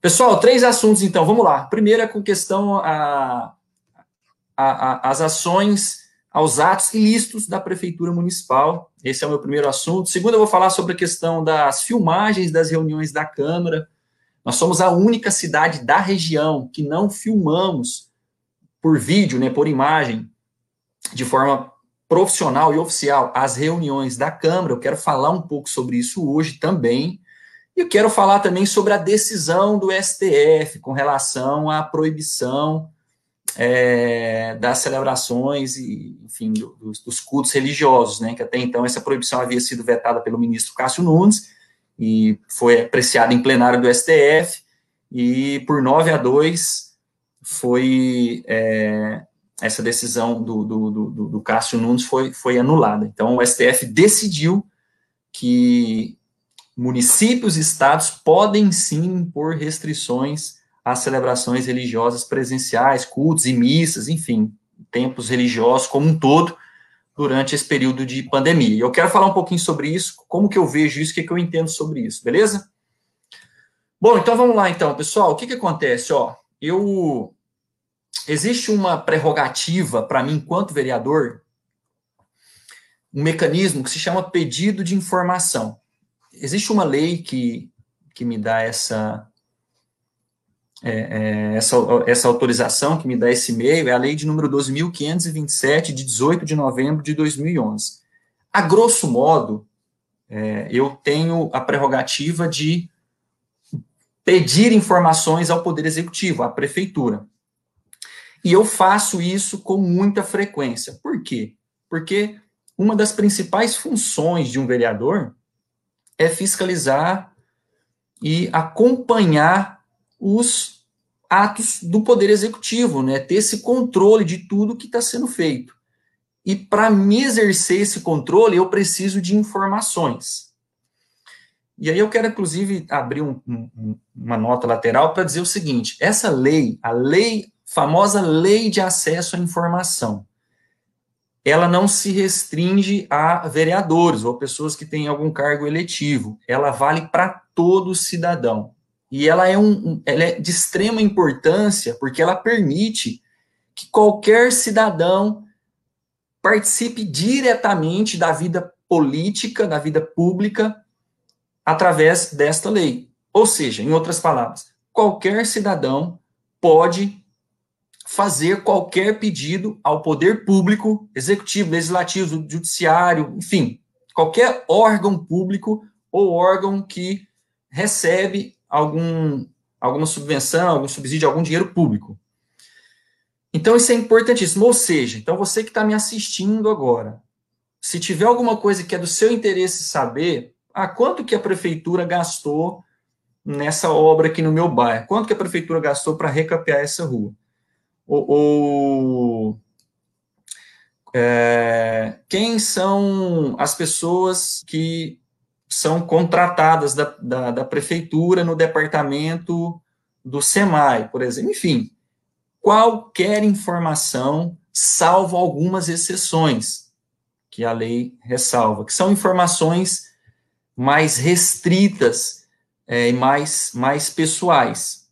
Pessoal, três assuntos então, vamos lá. Primeiro é com questão a, a, a, as ações, aos atos ilícitos da Prefeitura Municipal. Esse é o meu primeiro assunto. Segundo, eu vou falar sobre a questão das filmagens das reuniões da Câmara. Nós somos a única cidade da região que não filmamos por vídeo, né, por imagem, de forma profissional e oficial as reuniões da Câmara. Eu quero falar um pouco sobre isso hoje também. E eu quero falar também sobre a decisão do STF com relação à proibição é, das celebrações e, enfim, dos, dos, cultos religiosos, né? Que até então essa proibição havia sido vetada pelo ministro Cássio Nunes e foi apreciada em plenário do STF e por 9 a 2 foi é, essa decisão do, do, do, do Cássio Nunes foi, foi anulada. Então o STF decidiu que municípios e estados podem sim impor restrições às celebrações religiosas presenciais, cultos e missas, enfim, templos religiosos como um todo, durante esse período de pandemia. E eu quero falar um pouquinho sobre isso, como que eu vejo isso, o que, que eu entendo sobre isso, beleza? Bom, então vamos lá então, pessoal. O que que acontece? Ó, eu existe uma prerrogativa para mim, enquanto vereador, um mecanismo que se chama pedido de informação existe uma lei que, que me dá essa, é, é, essa, essa autorização, que me dá esse e-mail, é a lei de número 12.527, de 18 de novembro de 2011. A grosso modo, é, eu tenho a prerrogativa de pedir informações ao Poder Executivo, à Prefeitura. E eu faço isso com muita frequência. Por quê? Porque uma das principais funções de um vereador é fiscalizar e acompanhar os atos do Poder Executivo, né? Ter esse controle de tudo que está sendo feito. E para me exercer esse controle, eu preciso de informações. E aí eu quero, inclusive, abrir um, um, uma nota lateral para dizer o seguinte: essa lei, a lei, famosa lei de acesso à informação, ela não se restringe a vereadores ou pessoas que têm algum cargo eletivo. Ela vale para todo cidadão. E ela é, um, ela é de extrema importância porque ela permite que qualquer cidadão participe diretamente da vida política, da vida pública, através desta lei. Ou seja, em outras palavras, qualquer cidadão pode fazer qualquer pedido ao poder público, executivo, legislativo, judiciário, enfim, qualquer órgão público ou órgão que recebe algum, alguma subvenção, algum subsídio, algum dinheiro público. Então, isso é importantíssimo. Ou seja, então você que está me assistindo agora, se tiver alguma coisa que é do seu interesse saber, ah, quanto que a prefeitura gastou nessa obra aqui no meu bairro? Quanto que a prefeitura gastou para recapear essa rua? O, o é, quem são as pessoas que são contratadas da, da, da, prefeitura no departamento do SEMAI, por exemplo. Enfim, qualquer informação, salvo algumas exceções que a lei ressalva, que são informações mais restritas é, e mais, mais pessoais.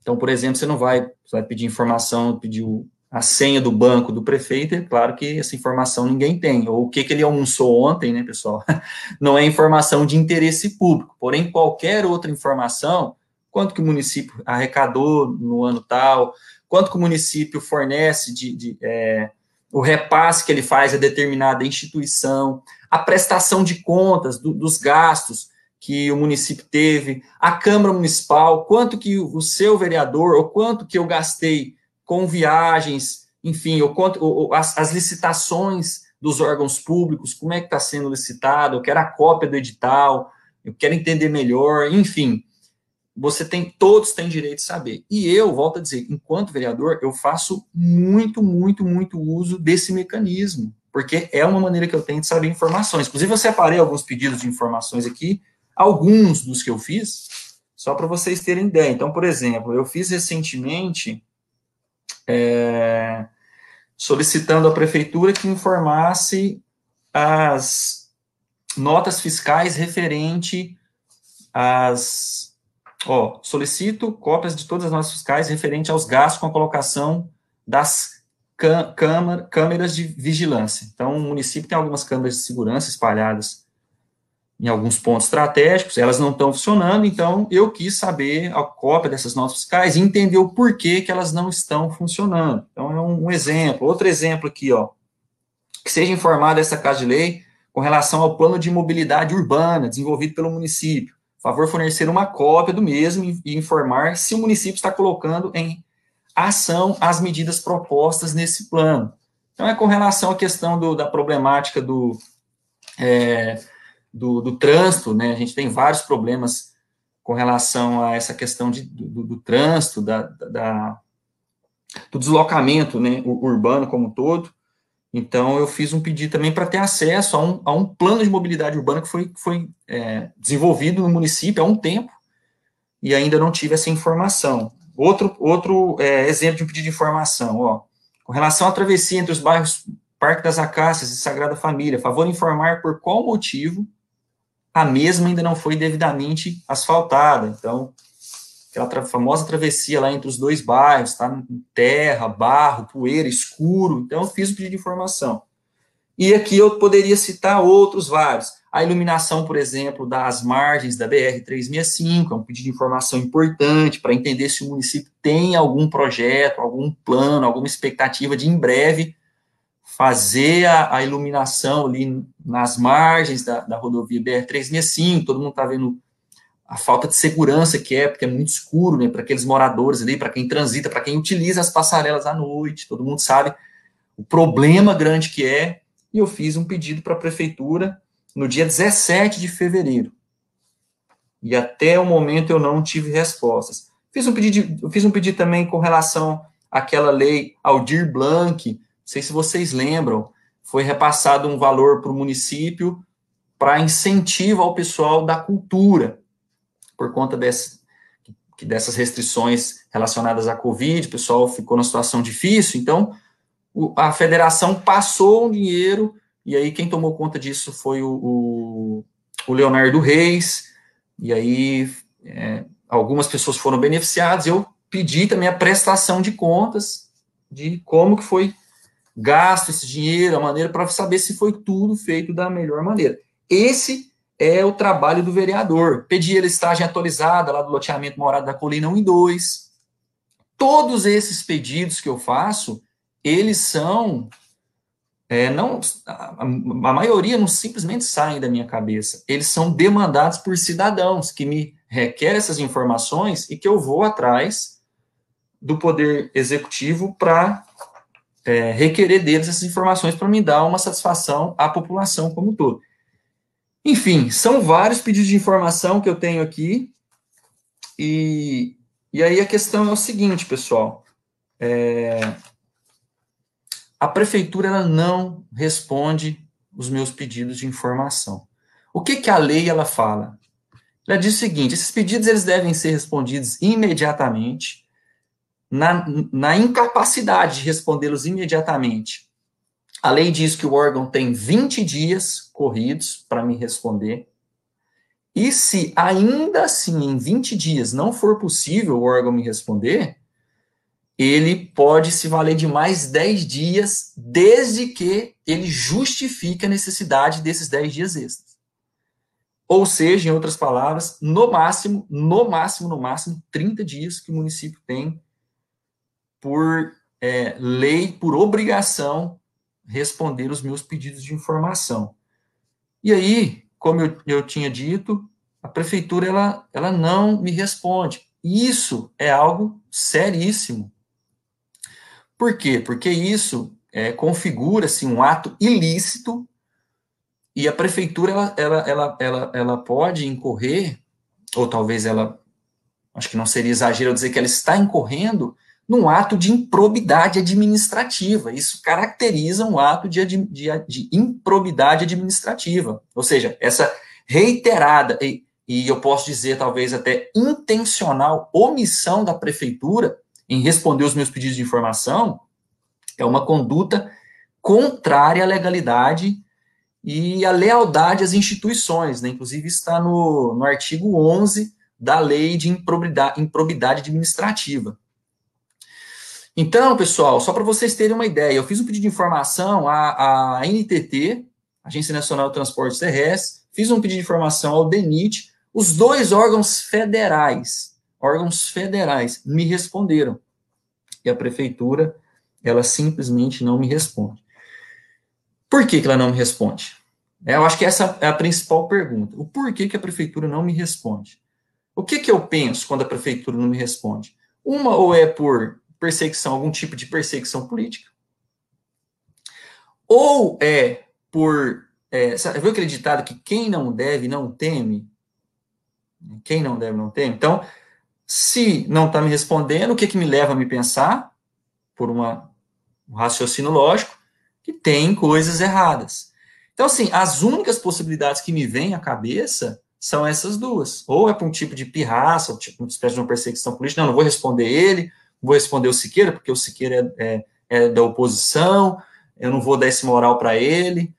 Então, por exemplo, você não vai você vai pedir informação, pedir a senha do banco do prefeito, é claro que essa informação ninguém tem. Ou o que, que ele almoçou ontem, né, pessoal? Não é informação de interesse público. Porém, qualquer outra informação, quanto que o município arrecadou no ano tal, quanto que o município fornece de, de é, o repasse que ele faz a determinada instituição, a prestação de contas do, dos gastos, que o município teve, a Câmara Municipal, quanto que o seu vereador, ou quanto que eu gastei com viagens, enfim, ou quanto, ou, as, as, licitações dos órgãos públicos, como é que está sendo licitado, eu quero a cópia do edital, eu quero entender melhor, enfim, você tem, todos têm direito de saber. E eu, volto a dizer, enquanto vereador, eu faço muito, muito, muito uso desse mecanismo, porque é uma maneira que eu tenho de saber informações. Inclusive, eu separei alguns pedidos de informações aqui, alguns dos que eu fiz, só para vocês terem ideia. Então, por exemplo, eu fiz recentemente é, solicitando à prefeitura que informasse as notas fiscais referente às, Ó, solicito cópias de todas as notas fiscais referente aos gastos com a colocação das câmeras de vigilância. Então, o município tem algumas câmeras de segurança espalhadas em alguns pontos estratégicos, elas não estão funcionando, então eu quis saber a cópia dessas notas fiscais e entender o porquê que elas não estão funcionando. Então, é um, exemplo. Outro exemplo aqui, ó, que seja informada essa Casa de Lei com relação ao plano de mobilidade urbana desenvolvido pelo município. Favor fornecer uma cópia do mesmo e informar se o município está colocando em ação as medidas propostas nesse plano. Então, é com relação à questão do, da problemática do, é, do, do, trânsito, né? A gente tem vários problemas com relação a essa questão de, do, do trânsito, da, da, do deslocamento né, urbano como um todo. Então, eu fiz um pedido também para ter acesso a um, a um plano de mobilidade urbana que foi, foi é, desenvolvido no município há um tempo e ainda não tive essa informação. Outro, outro é, exemplo de um pedido de informação, ó, com relação à travessia entre os bairros Parque das Acácias e Sagrada Família, favor informar por qual motivo a mesma ainda não foi devidamente asfaltada. Então, aquela tra famosa travessia lá entre os dois bairros, tá? Terra, barro, poeira, escuro. Então, fiz o pedido de informação. E aqui eu poderia citar outros vários. A iluminação, por exemplo, das margens da BR-365, é um pedido de informação importante para entender se o município tem algum projeto, algum plano, alguma expectativa de, em breve, fazer a, a iluminação ali nas margens da, da rodovia BR-365. Todo mundo está vendo a falta de segurança que é, porque é muito escuro, né, para aqueles moradores ali, para quem transita, para quem utiliza as passarelas à noite, todo mundo sabe o problema grande que é, e eu fiz um pedido para a prefeitura no dia 17 de fevereiro. E até o momento eu não tive respostas. Fiz um pedido, fiz um pedido também com relação àquela lei Aldir Blanc, sei se vocês lembram, foi repassado um valor para o município para incentivo ao pessoal da cultura por conta desse, dessas restrições relacionadas à Covid, o pessoal ficou numa situação difícil, então o, a federação passou um dinheiro, e aí quem tomou conta disso foi o, o, o Leonardo Reis, e aí é, algumas pessoas foram beneficiadas, eu pedi também a prestação de contas de como que foi gasto esse dinheiro, a maneira para saber se foi tudo feito da melhor maneira. Esse é o trabalho do vereador. Pedir a listagem atualizada lá do loteamento Morada da Colina 1 e 2. Todos esses pedidos que eu faço, eles são. É, não, a, a, maioria não simplesmente saem da minha cabeça. Eles são demandados por cidadãos que me requerem essas informações e que eu vou atrás do Poder Executivo para é, requerer deles essas informações para me dar uma satisfação à população como um todo. Enfim, são vários pedidos de informação que eu tenho aqui. E, e aí a questão é o seguinte, pessoal. É, a prefeitura ela não responde os meus pedidos de informação. O que, que a lei ela fala? Ela diz o seguinte: esses pedidos eles devem ser respondidos imediatamente, na, na incapacidade de respondê-los imediatamente a lei diz que o órgão tem 20 dias corridos para me responder. E se ainda assim, em 20 dias, não for possível o órgão me responder, ele pode se valer de mais 10 dias, desde que ele justifique a necessidade desses 10 dias extras. Ou seja, em outras palavras, no máximo, no máximo, no máximo, 30 dias que o município tem por é, lei, por obrigação responder os meus pedidos de informação. E aí, como eu, eu tinha dito, a prefeitura ela, ela não me responde. Isso é algo seríssimo. Por quê? Porque isso é, configura-se um ato ilícito e a prefeitura ela, ela, ela, ela, ela pode incorrer, ou talvez ela, acho que não seria exagero dizer que ela está incorrendo num ato de improbidade administrativa. Isso caracteriza um ato de, de, de improbidade administrativa. Ou seja, essa reiterada, e, e eu posso dizer talvez até intencional, omissão da prefeitura em responder os meus pedidos de informação, é uma conduta contrária à legalidade e à lealdade às instituições. Né? Inclusive, está no, no artigo 11 da lei de improbidade, improbidade administrativa. Então, pessoal, só para vocês terem uma ideia, eu fiz um pedido de informação à, à NTT, Agência Nacional de Transportes Terrestres, fiz um pedido de informação ao DENIT, os dois órgãos federais, órgãos federais, me responderam. E a prefeitura, ela simplesmente não me responde. Por que, que ela não me responde? É, eu acho que essa é a principal pergunta. O porquê que a prefeitura não me responde? O que, que eu penso quando a prefeitura não me responde? Uma ou é por perseguição, algum tipo de perseguição política, ou é por. É, sabe, viu aquele ditado que quem não deve não teme? Quem não deve não teme? Então, se não está me respondendo, o que, que me leva a me pensar, por uma, um raciocínio lógico, que tem coisas erradas. Então, assim, as únicas possibilidades que me vêm à cabeça são essas duas. Ou é para um tipo de pirraça, ou tipo uma espécie de uma perseguição política, não, não vou responder ele, vou responder o Siqueira, porque o Siqueira é, é, é da oposição, eu não vou dar esse moral para ele,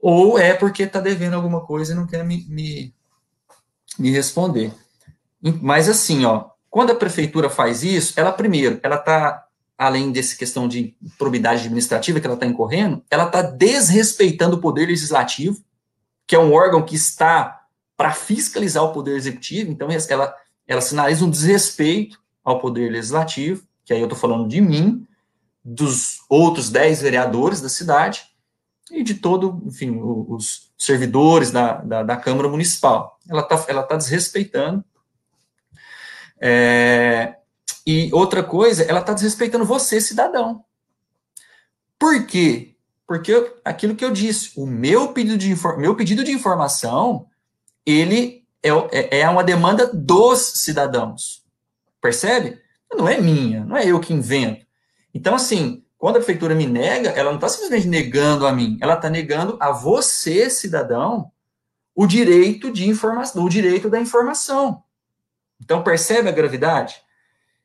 ou é porque está devendo alguma coisa e não quer me, me, me responder. Mas assim, ó, quando a prefeitura faz isso, ela primeiro, ela está, além dessa questão de probidade administrativa que ela está incorrendo, ela está desrespeitando o poder legislativo, que é um órgão que está para fiscalizar o poder executivo, então ela, ela sinaliza um desrespeito ao Poder Legislativo, que aí eu estou falando de mim, dos outros dez vereadores da cidade e de todo, enfim, os servidores da, da, da Câmara Municipal. Ela está ela tá desrespeitando. É, e outra coisa, ela está desrespeitando você, cidadão. Por quê? Porque aquilo que eu disse, o meu pedido de, meu pedido de informação, ele é, é, é uma demanda dos cidadãos. Percebe? Não é minha, não é eu que invento. Então, assim, quando a prefeitura me nega, ela não está simplesmente negando a mim, ela está negando a você, cidadão, o direito de informação, o direito da informação. Então, percebe a gravidade?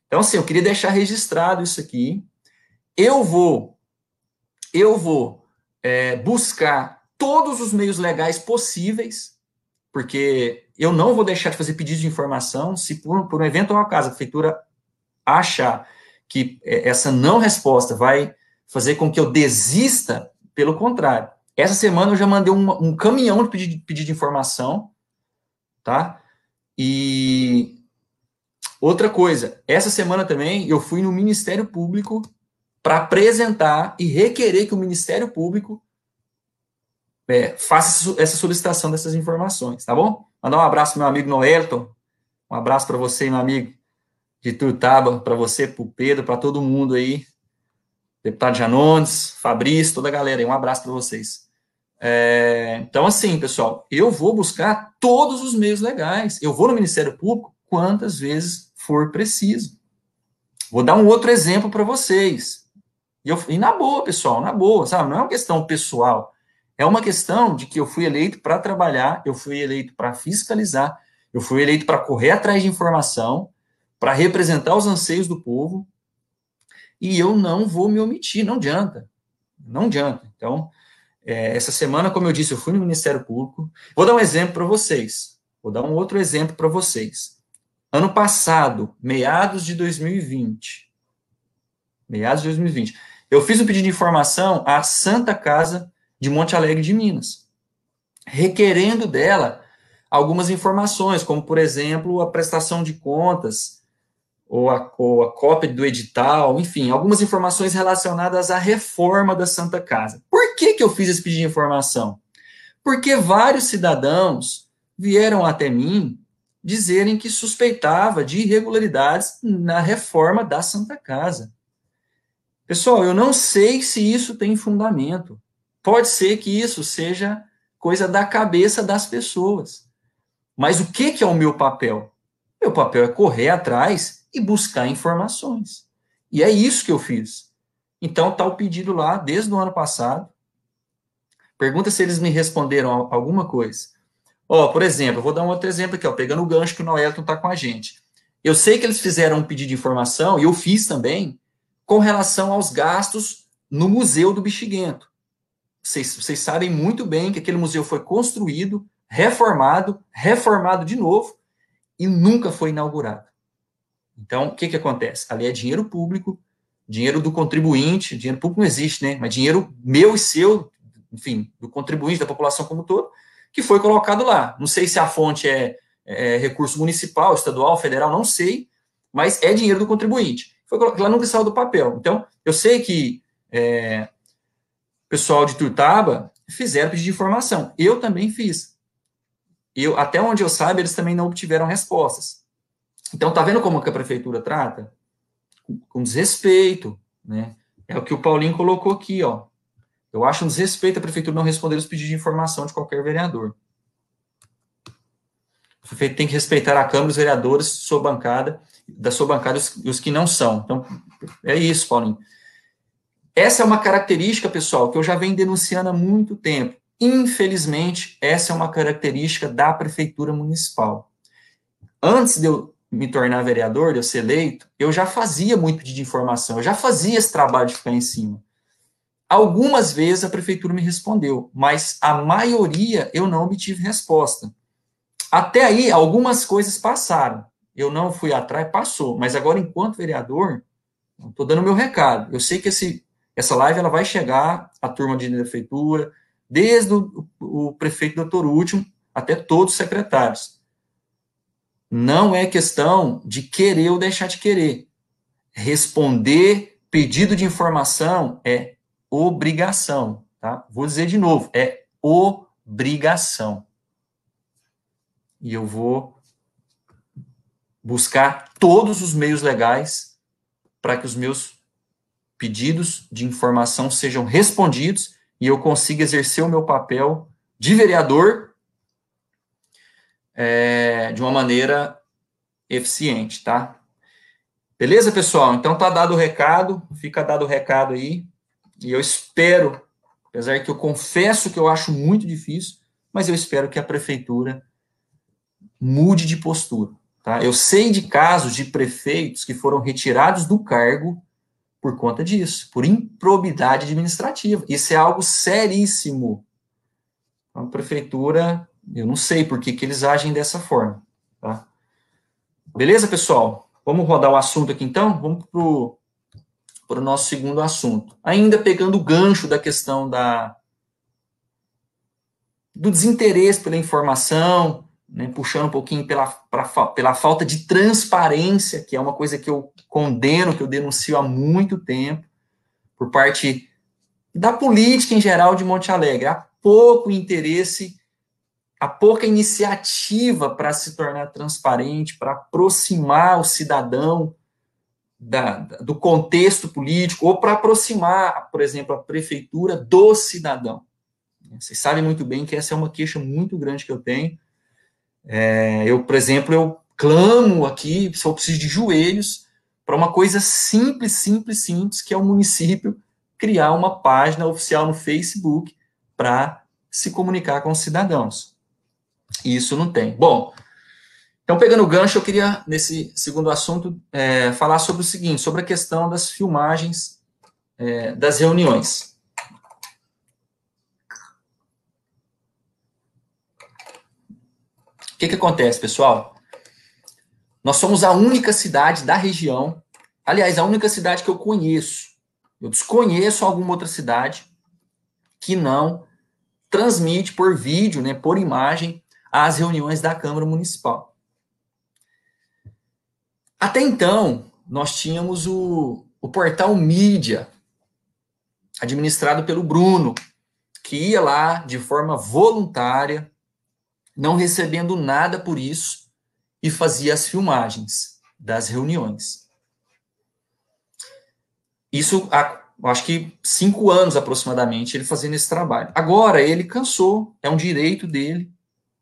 Então, assim, eu queria deixar registrado isso aqui. Eu vou, eu vou é, buscar todos os meios legais possíveis, porque eu não vou deixar de fazer pedido de informação se por, por um evento ou acaso a prefeitura achar que é, essa não resposta vai fazer com que eu desista, pelo contrário. Essa semana eu já mandei um, um caminhão de pedido, pedido de informação, tá? E outra coisa, essa semana também eu fui no Ministério Público para apresentar e requerer que o Ministério Público é, faça essa solicitação dessas informações, tá bom? Mandar um abraço meu amigo Noelton, um abraço para você, meu amigo de Turtaba, para você, para o Pedro, para todo mundo aí, deputado Janones, Fabrício, toda a galera aí, um abraço para vocês. É, então, assim, pessoal, eu vou buscar todos os meios legais, eu vou no Ministério Público quantas vezes for preciso. Vou dar um outro exemplo para vocês. E, eu, e na boa, pessoal, na boa, sabe? Não é uma questão pessoal. É uma questão de que eu fui eleito para trabalhar, eu fui eleito para fiscalizar, eu fui eleito para correr atrás de informação, para representar os anseios do povo, e eu não vou me omitir, não adianta. Não adianta. Então, é, essa semana, como eu disse, eu fui no Ministério Público. Vou dar um exemplo para vocês. Vou dar um outro exemplo para vocês. Ano passado, meados de 2020, meados de 2020, eu fiz um pedido de informação à Santa Casa de Monte Alegre de Minas, requerendo dela algumas informações, como, por exemplo, a prestação de contas, ou a, ou a cópia do edital, enfim, algumas informações relacionadas à reforma da Santa Casa. Por que, que eu fiz esse pedido de informação? Porque vários cidadãos vieram até mim dizerem que suspeitava de irregularidades na reforma da Santa Casa. Pessoal, eu não sei se isso tem fundamento. Pode ser que isso seja coisa da cabeça das pessoas. Mas o que, que é o meu papel? Meu papel é correr atrás e buscar informações. E é isso que eu fiz. Então está o pedido lá desde o ano passado. Pergunta se eles me responderam alguma coisa. Ó, por exemplo, vou dar um outro exemplo aqui, ó, pegando o gancho que o Noelton está com a gente. Eu sei que eles fizeram um pedido de informação, e eu fiz também, com relação aos gastos no Museu do Bexiguento vocês, vocês sabem muito bem que aquele museu foi construído, reformado, reformado de novo, e nunca foi inaugurado. Então, o que, que acontece? Ali é dinheiro público, dinheiro do contribuinte, dinheiro público não existe, né? Mas dinheiro meu e seu, enfim, do contribuinte, da população como um todo, que foi colocado lá. Não sei se a fonte é, é recurso municipal, estadual, federal, não sei, mas é dinheiro do contribuinte. Foi colocado lá, nunca saiu do papel. Então, eu sei que é, pessoal de Turtaba fizeram pedido de informação. Eu também fiz. Eu, até onde eu saiba, eles também não obtiveram respostas. Então, tá vendo como que a prefeitura trata? Com, desrespeito, né? É o que o Paulinho colocou aqui, ó. Eu acho um desrespeito a prefeitura não responder os pedidos de informação de qualquer vereador. O prefeito tem que respeitar a Câmara, os vereadores, sua bancada, da sua bancada os, os que não são. Então, é isso, Paulinho. Essa é uma característica, pessoal, que eu já venho denunciando há muito tempo. Infelizmente, essa é uma característica da prefeitura municipal. Antes de eu me tornar vereador, de eu ser eleito, eu já fazia muito pedido de informação, eu já fazia esse trabalho de ficar em cima. Algumas vezes a prefeitura me respondeu, mas a maioria eu não obtive resposta. Até aí, algumas coisas passaram. Eu não fui atrás, passou. Mas agora, enquanto vereador, estou dando meu recado. Eu sei que esse, essa live ela vai chegar à turma de prefeitura, desde o, o prefeito doutor Último até todos os secretários. Não é questão de querer ou deixar de querer. Responder pedido de informação é obrigação, tá? Vou dizer de novo, é obrigação. E eu vou buscar todos os meios legais para que os meus pedidos de informação sejam respondidos e eu consiga exercer o meu papel de vereador é, de uma maneira eficiente, tá? Beleza, pessoal? Então tá dado o recado, fica dado o recado aí. E eu espero, apesar que eu confesso que eu acho muito difícil, mas eu espero que a prefeitura mude de postura. Tá? Eu sei de casos de prefeitos que foram retirados do cargo por conta disso, por improbidade administrativa. Isso é algo seríssimo. A prefeitura, eu não sei por que, que eles agem dessa forma. Tá? Beleza, pessoal? Vamos rodar o assunto aqui então? Vamos para o nosso segundo assunto. Ainda pegando o gancho da questão da, do desinteresse pela informação, né, puxando um pouquinho pela, pra, pela falta de transparência, que é uma coisa que eu condeno, que eu denuncio há muito tempo, por parte da política em geral de Monte Alegre. Há pouco interesse, há pouca iniciativa para se tornar transparente, para aproximar o cidadão da, do contexto político ou para aproximar, por exemplo, a prefeitura do cidadão. Vocês sabem muito bem que essa é uma queixa muito grande que eu tenho. É, eu, por exemplo, eu clamo aqui, só preciso de joelhos, para uma coisa simples, simples, simples, que é o município criar uma página oficial no Facebook para se comunicar com os cidadãos. Isso não tem. Bom, então, pegando o gancho, eu queria, nesse segundo assunto, é, falar sobre o seguinte, sobre a questão das filmagens é, das reuniões. Que, que acontece, pessoal? Nós somos a única cidade da região, aliás, a única cidade que eu conheço. Eu desconheço alguma outra cidade que não transmite por vídeo, né, por imagem, as reuniões da Câmara Municipal. Até então, nós tínhamos o, o portal Mídia, administrado pelo Bruno, que ia lá de forma voluntária, não recebendo nada por isso, e fazia as filmagens das reuniões. Isso há, acho que cinco anos aproximadamente, ele fazendo esse trabalho. Agora ele cansou, é um direito dele,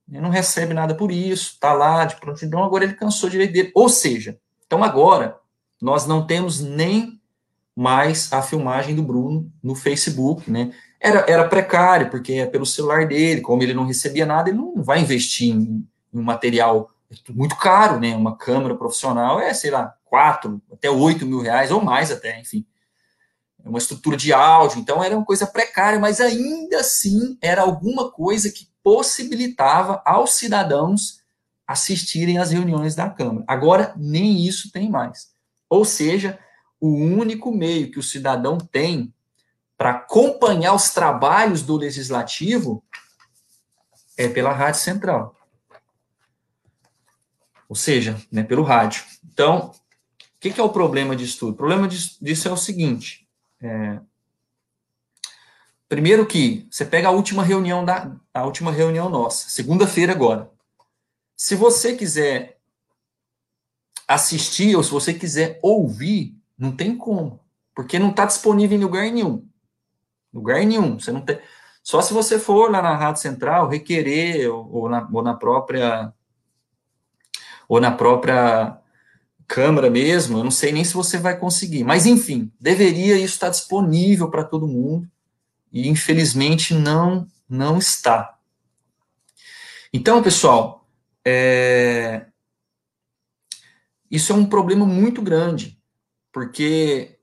ele não recebe nada por isso, está lá de prontidão, agora ele cansou o direito dele. Ou seja, então agora nós não temos nem mais a filmagem do Bruno no Facebook, né? Era, era precário, porque é pelo celular dele, como ele não recebia nada, ele não vai investir em, em um material muito caro, né? Uma câmera profissional é, sei lá, quatro até oito mil reais, ou mais até, enfim. É uma estrutura de áudio, então era uma coisa precária, mas ainda assim era alguma coisa que possibilitava aos cidadãos assistirem às reuniões da Câmara. Agora, nem isso tem mais. Ou seja, o único meio que o cidadão tem para acompanhar os trabalhos do legislativo é pela Rádio Central. Ou seja, né, pelo rádio. Então, o que, que, é o problema disso tudo? O problema disso, é o seguinte: é, primeiro que você pega a última reunião da a última reunião nossa, segunda-feira agora. Se você quiser assistir ou se você quiser ouvir, não tem como, porque não está disponível em lugar nenhum. Lugar nenhum. Você não tem. Só se você for lá na Rádio Central requerer ou, ou, na, ou na própria ou na própria câmera mesmo, eu não sei nem se você vai conseguir. Mas, enfim, deveria isso estar disponível para todo mundo, e infelizmente não, não está. Então, pessoal, é... isso é um problema muito grande, porque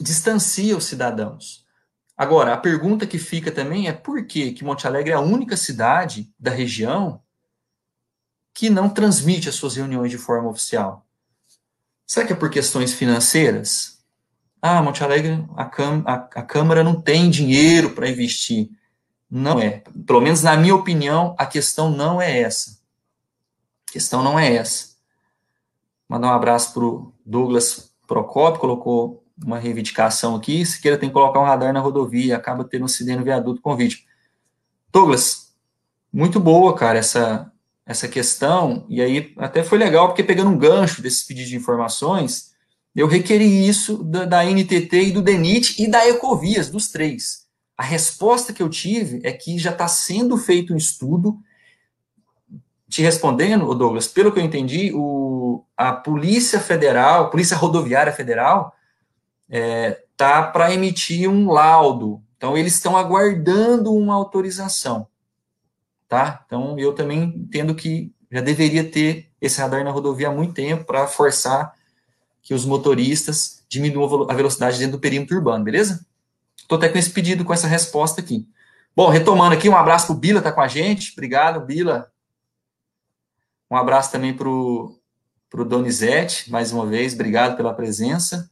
distancia os cidadãos. Agora, a pergunta que fica também é por que, que Monte Alegre é a única cidade da região que não transmite as suas reuniões de forma oficial? Será que é por questões financeiras? Ah, Monte Alegre, a, a, a Câmara não tem dinheiro para investir. Não é. Pelo menos na minha opinião, a questão não é essa. A questão não é essa. Mandar um abraço para o Douglas Procopio, colocou uma reivindicação aqui. Se queira, tem que colocar um radar na rodovia, acaba tendo um acidente no viaduto com vídeo. Douglas, muito boa, cara, essa, essa questão, e aí até foi legal, porque pegando um gancho desses pedidos de informações, eu requeri isso da, da NTT e do DENIT e da Ecovias, dos três. A resposta que eu tive é que já está sendo feito um estudo. Te respondendo, Douglas, pelo que eu entendi, o, a Polícia Federal, Polícia Rodoviária Federal, é, tá para emitir um laudo. Então, eles estão aguardando uma autorização tá? Então, eu também entendo que já deveria ter esse radar na rodovia há muito tempo para forçar que os motoristas diminuam a velocidade dentro do perímetro urbano, beleza? Estou até com esse pedido, com essa resposta aqui. Bom, retomando aqui, um abraço para o Bila, tá com a gente. Obrigado, Bila. Um abraço também para o Donizete, mais uma vez, obrigado pela presença.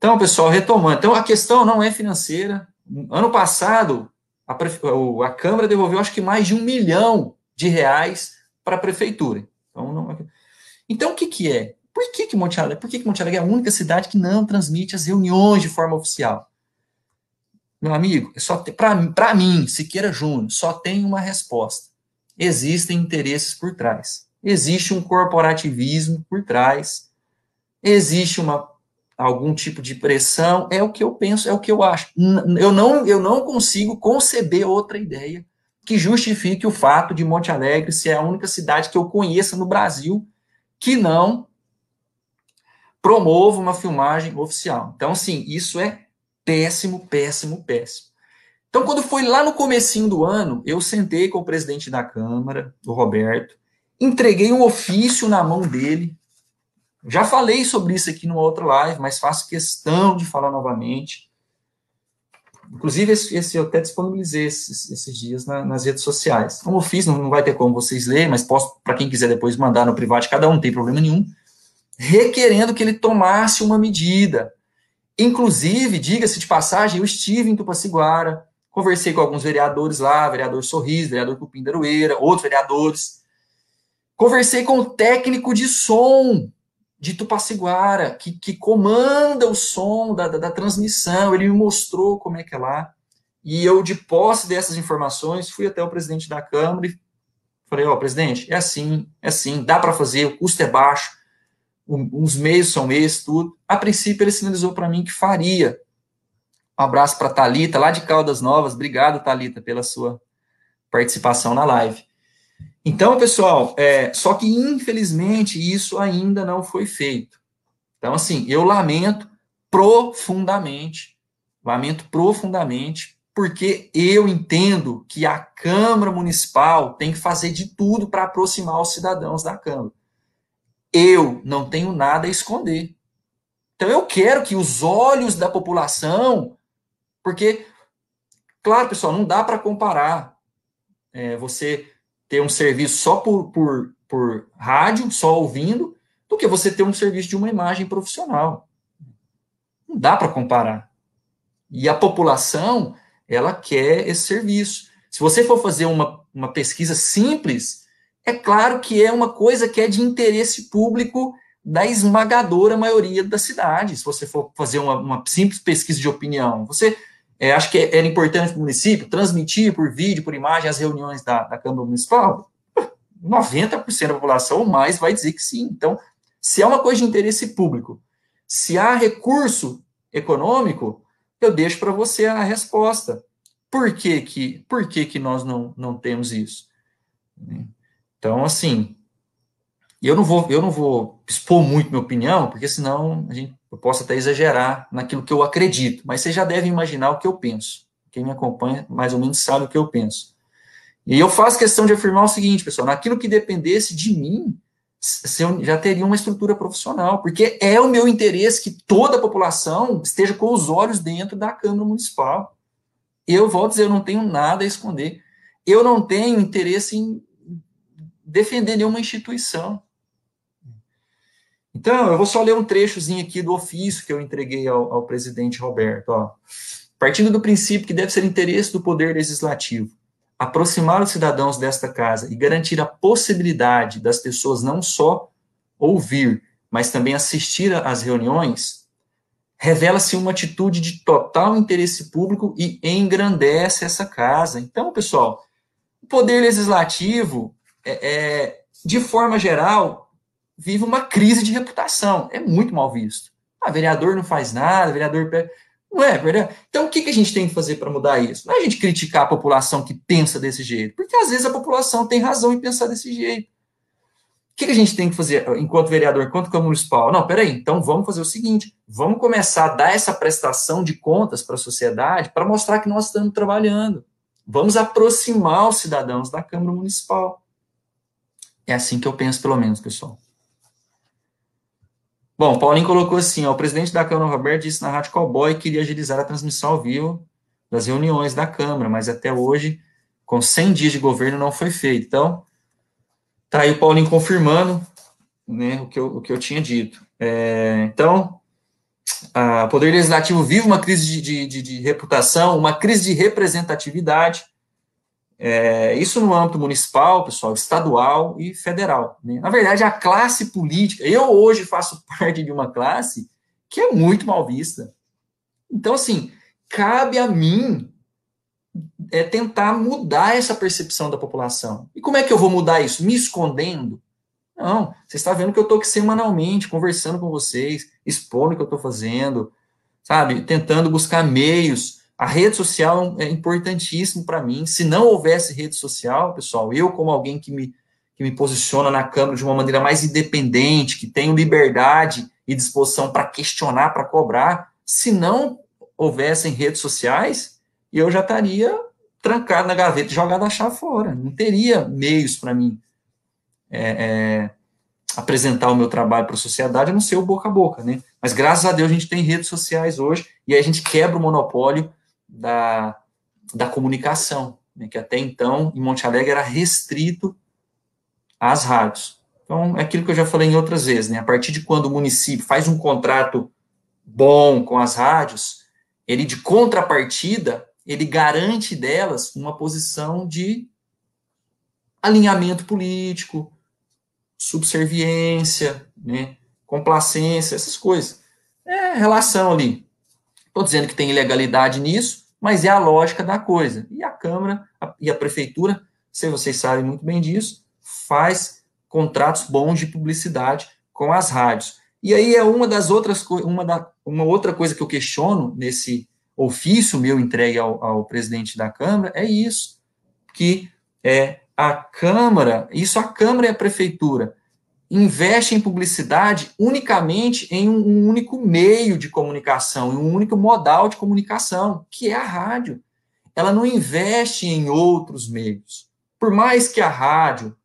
Então, pessoal, retomando. Então, a questão não é financeira. Ano passado, a, a Câmara devolveu acho que mais de um milhão de reais para a prefeitura. Então, não, então o que, que é? Por que, que Monte Alegre, por que, que Monte Alegre é a única cidade que não transmite as reuniões de forma oficial? Meu amigo, é só para mim, Siqueira Júnior, só tem uma resposta. Existem interesses por trás. Existe um corporativismo por trás. Existe uma algum tipo de pressão, é o que eu penso, é o que eu acho. Eu não, eu não consigo conceber outra ideia que justifique o fato de Monte Alegre ser a única cidade que eu conheça no Brasil que não promova uma filmagem oficial. Então, assim, isso é péssimo, péssimo, péssimo. Então, quando foi lá no comecinho do ano, eu sentei com o presidente da Câmara, o Roberto, entreguei um ofício na mão dele, já falei sobre isso aqui numa outra live, mas faço questão de falar novamente. Inclusive, esse, esse eu até disponibilizei esses, esses dias na, nas redes sociais. Como eu fiz, não, não vai ter como vocês lerem, mas posso, para quem quiser depois mandar no privado, cada um não tem problema nenhum, requerendo que ele tomasse uma medida. Inclusive, diga-se de passagem, eu estive em Tupaciguara, conversei com alguns vereadores lá, vereador Sorriso, vereador Cupim Darueira, outros vereadores. Conversei com o técnico de som de Tupaciguara, que, que comanda o som da, da, da, transmissão, ele me mostrou como é que é lá, e eu, de posse dessas informações, fui até o presidente da Câmara e falei, ó, oh, presidente, é assim, é assim, dá para fazer, o custo é baixo, os meios são esses, tudo. A princípio, ele sinalizou para mim que faria. Um abraço para Talita lá de Caldas Novas, obrigado, Talita, pela sua participação na live. Então, pessoal, é, só que infelizmente isso ainda não foi feito. Então, assim, eu lamento profundamente, lamento profundamente, porque eu entendo que a Câmara Municipal tem que fazer de tudo para aproximar os cidadãos da Câmara. Eu não tenho nada a esconder. Então, eu quero que os olhos da população, porque, claro, pessoal, não dá para comparar é, você ter um serviço só por, por, por rádio, só ouvindo, do que você ter um serviço de uma imagem profissional. Não dá para comparar. E a população, ela quer esse serviço. Se você for fazer uma, uma pesquisa simples, é claro que é uma coisa que é de interesse público da esmagadora maioria da cidade. Se você for fazer uma, uma simples pesquisa de opinião, você é, acha que era importante para o município transmitir por vídeo, por imagem, as reuniões da, da Câmara Municipal? 90% da população ou mais vai dizer que sim. Então, se é uma coisa de interesse público, se há recurso econômico, eu deixo para você a resposta. Por que que, por que, que nós não, não temos isso? Então, assim, eu não vou eu não vou expor muito minha opinião, porque senão a gente, eu posso até exagerar naquilo que eu acredito, mas você já deve imaginar o que eu penso. Quem me acompanha mais ou menos sabe o que eu penso. E eu faço questão de afirmar o seguinte, pessoal, naquilo que dependesse de mim, eu já teria uma estrutura profissional, porque é o meu interesse que toda a população esteja com os olhos dentro da Câmara Municipal. Eu vou dizer, eu não tenho nada a esconder. Eu não tenho interesse em defender nenhuma instituição. Então, eu vou só ler um trechozinho aqui do ofício que eu entreguei ao, ao presidente Roberto. Ó. Partindo do princípio que deve ser interesse do Poder Legislativo aproximar os cidadãos desta casa e garantir a possibilidade das pessoas não só ouvir, mas também assistir às reuniões, revela-se uma atitude de total interesse público e engrandece essa casa. Então, pessoal, o poder legislativo, é, é, de forma geral, vive uma crise de reputação. É muito mal visto. Ah, vereador não faz nada, vereador não é verdade? Então, o que, a gente tem que fazer para mudar isso? Não é a gente criticar a população que pensa desse jeito, porque às vezes a população tem razão em pensar desse jeito. O que, que a gente tem que fazer enquanto vereador, enquanto Câmara Municipal? Não, peraí, então vamos fazer o seguinte: vamos começar a dar essa prestação de contas para a sociedade para mostrar que nós estamos trabalhando. Vamos aproximar os cidadãos da Câmara Municipal. É assim que eu penso, pelo menos, pessoal. Bom, Paulinho colocou assim: ó, o presidente da Câmara, Roberto, disse na Rádio Cowboy que iria agilizar a transmissão ao vivo das reuniões da Câmara, mas até hoje, com 100 dias de governo, não foi feito. Então, tá aí o Paulinho confirmando né, o, que eu, o que eu tinha dito. É, então, o Poder Legislativo vive uma crise de, de, de, de reputação, uma crise de representatividade, é, isso no âmbito municipal, pessoal, estadual e federal. Né? Na verdade, a classe política, eu hoje faço parte de uma classe que é muito mal vista. Então, assim, cabe a mim é, tentar mudar essa percepção da população. E como é que eu vou mudar isso? Me escondendo? Não, você está vendo que eu estou aqui semanalmente conversando com vocês, expondo o que eu estou fazendo, sabe? Tentando buscar meios a rede social é importantíssimo para mim. Se não houvesse rede social, pessoal, eu como alguém que me, que me posiciona na Câmara de uma maneira mais independente, que tenho liberdade e disposição para questionar, para cobrar, se não houvessem redes sociais, eu já estaria trancado na gaveta e jogado a chave fora. Não teria meios para mim é, é, apresentar o meu trabalho para a sociedade, a não ser o boca a boca, né? Mas graças a Deus a gente tem redes sociais hoje e aí a gente quebra o monopólio da, da comunicação, né, que até então, em Monte Alegre, era restrito às rádios. Então, é aquilo que eu já falei em outras vezes, né? A partir de quando o município faz um contrato bom com as rádios, ele, de contrapartida, ele garante delas uma posição de alinhamento político, subserviência, né, complacência, essas coisas. É relação ali. Estou dizendo que tem ilegalidade nisso, mas é a lógica da coisa. E a Câmara a, e a Prefeitura, se vocês sabem muito bem disso, faz contratos bons de publicidade com as rádios. E aí é uma das outras uma, da, uma outra coisa que eu questiono nesse ofício meu entregue ao, ao presidente da Câmara é isso, que é a Câmara, isso a Câmara e a Prefeitura investe em publicidade unicamente em um, único meio de comunicação, em um único modal de comunicação, que é a rádio. Ela não investe em outros meios. Por mais que a rádio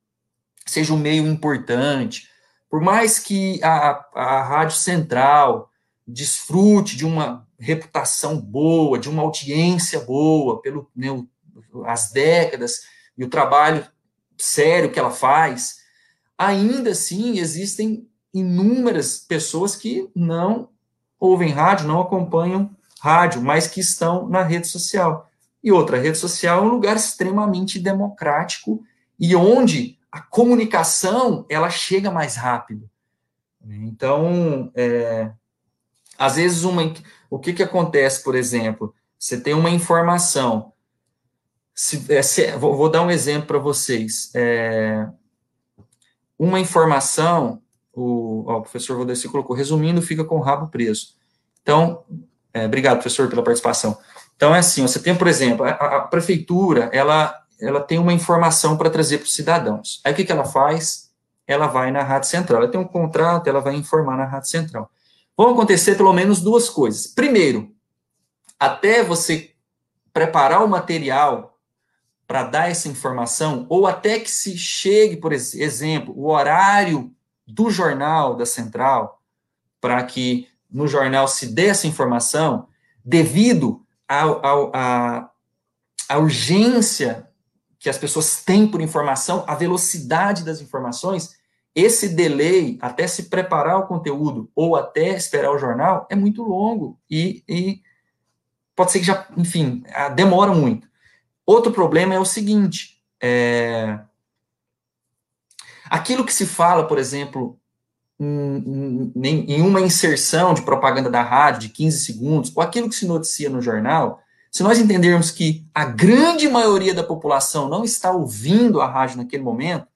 seja um meio importante, por mais que a, a rádio central desfrute de uma reputação boa, de uma audiência boa, pelo né, as décadas e o trabalho sério que ela faz, ainda assim existem inúmeras pessoas que não ouvem rádio, não acompanham rádio, mas que estão na rede social. E outra, a rede social é um lugar extremamente democrático e onde a comunicação ela chega mais rápido. Então, é, às vezes uma, o que que acontece, por exemplo, você tem uma informação, se, é, se, vou, vou, dar um exemplo para vocês. É, uma informação, o, ó, o professor Valdeci colocou, resumindo, fica com o rabo preso. Então, é, obrigado, professor, pela participação. Então, é assim, você tem, por exemplo, a, a prefeitura, ela, ela tem uma informação para trazer para os cidadãos. Aí, o que, que ela faz? Ela vai na Rádio Central. Ela tem um contrato, ela vai informar na Rádio Central. Vão acontecer pelo menos duas coisas. Primeiro, até você preparar o material para dar essa informação, ou até que se chegue, por exemplo, o horário do jornal da Central, para que no jornal se dê essa informação, devido à urgência que as pessoas têm por informação, a velocidade das informações, esse delay até se preparar o conteúdo ou até esperar o jornal é muito longo e, e pode ser que já, enfim, demora muito. Outro problema é o seguinte: é, aquilo que se fala, por exemplo, em, em, uma inserção de propaganda da rádio de 15 segundos, ou aquilo que se noticia no jornal, se nós entendermos que a grande maioria da população não está ouvindo a rádio naquele momento,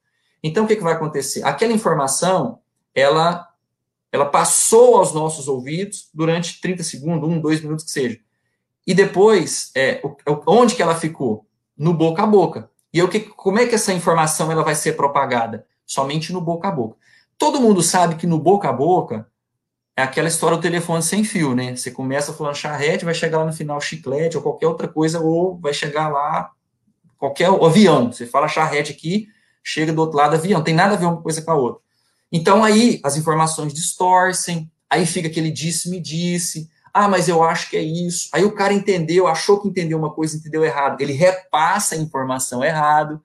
então o que, que vai acontecer? Aquela informação, ela, ela passou aos nossos ouvidos durante 30 segundos, um, dois minutos que seja. E depois, é, onde que ela ficou? No boca a boca. E o que, como é que essa informação ela vai ser propagada? Somente no boca a boca. Todo mundo sabe que no boca a boca é aquela história do telefone sem fio, né? Você começa falando charrete, vai chegar lá no final chiclete ou qualquer outra coisa, ou vai chegar lá qualquer avião. Você fala charrete aqui, chega do outro lado avião. Tem nada a ver uma coisa com a outra. Então aí as informações distorcem, aí fica aquele disse-me disse, ah, mas eu acho que é isso. Aí o cara entendeu, achou que entendeu uma coisa, entendeu errado. Ele repassa a informação errado,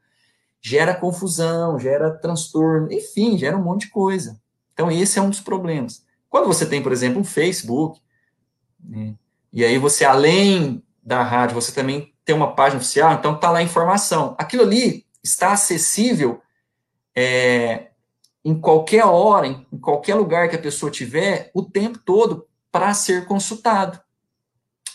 gera confusão, gera transtorno, enfim, gera um monte de coisa. Então, esse é um dos problemas. Quando você tem, por exemplo, um Facebook, né, e aí você, além da rádio, você também tem uma página oficial, então tá lá a informação. Aquilo ali está acessível é, em qualquer hora, em, em qualquer lugar que a pessoa tiver, o tempo todo, para ser consultado.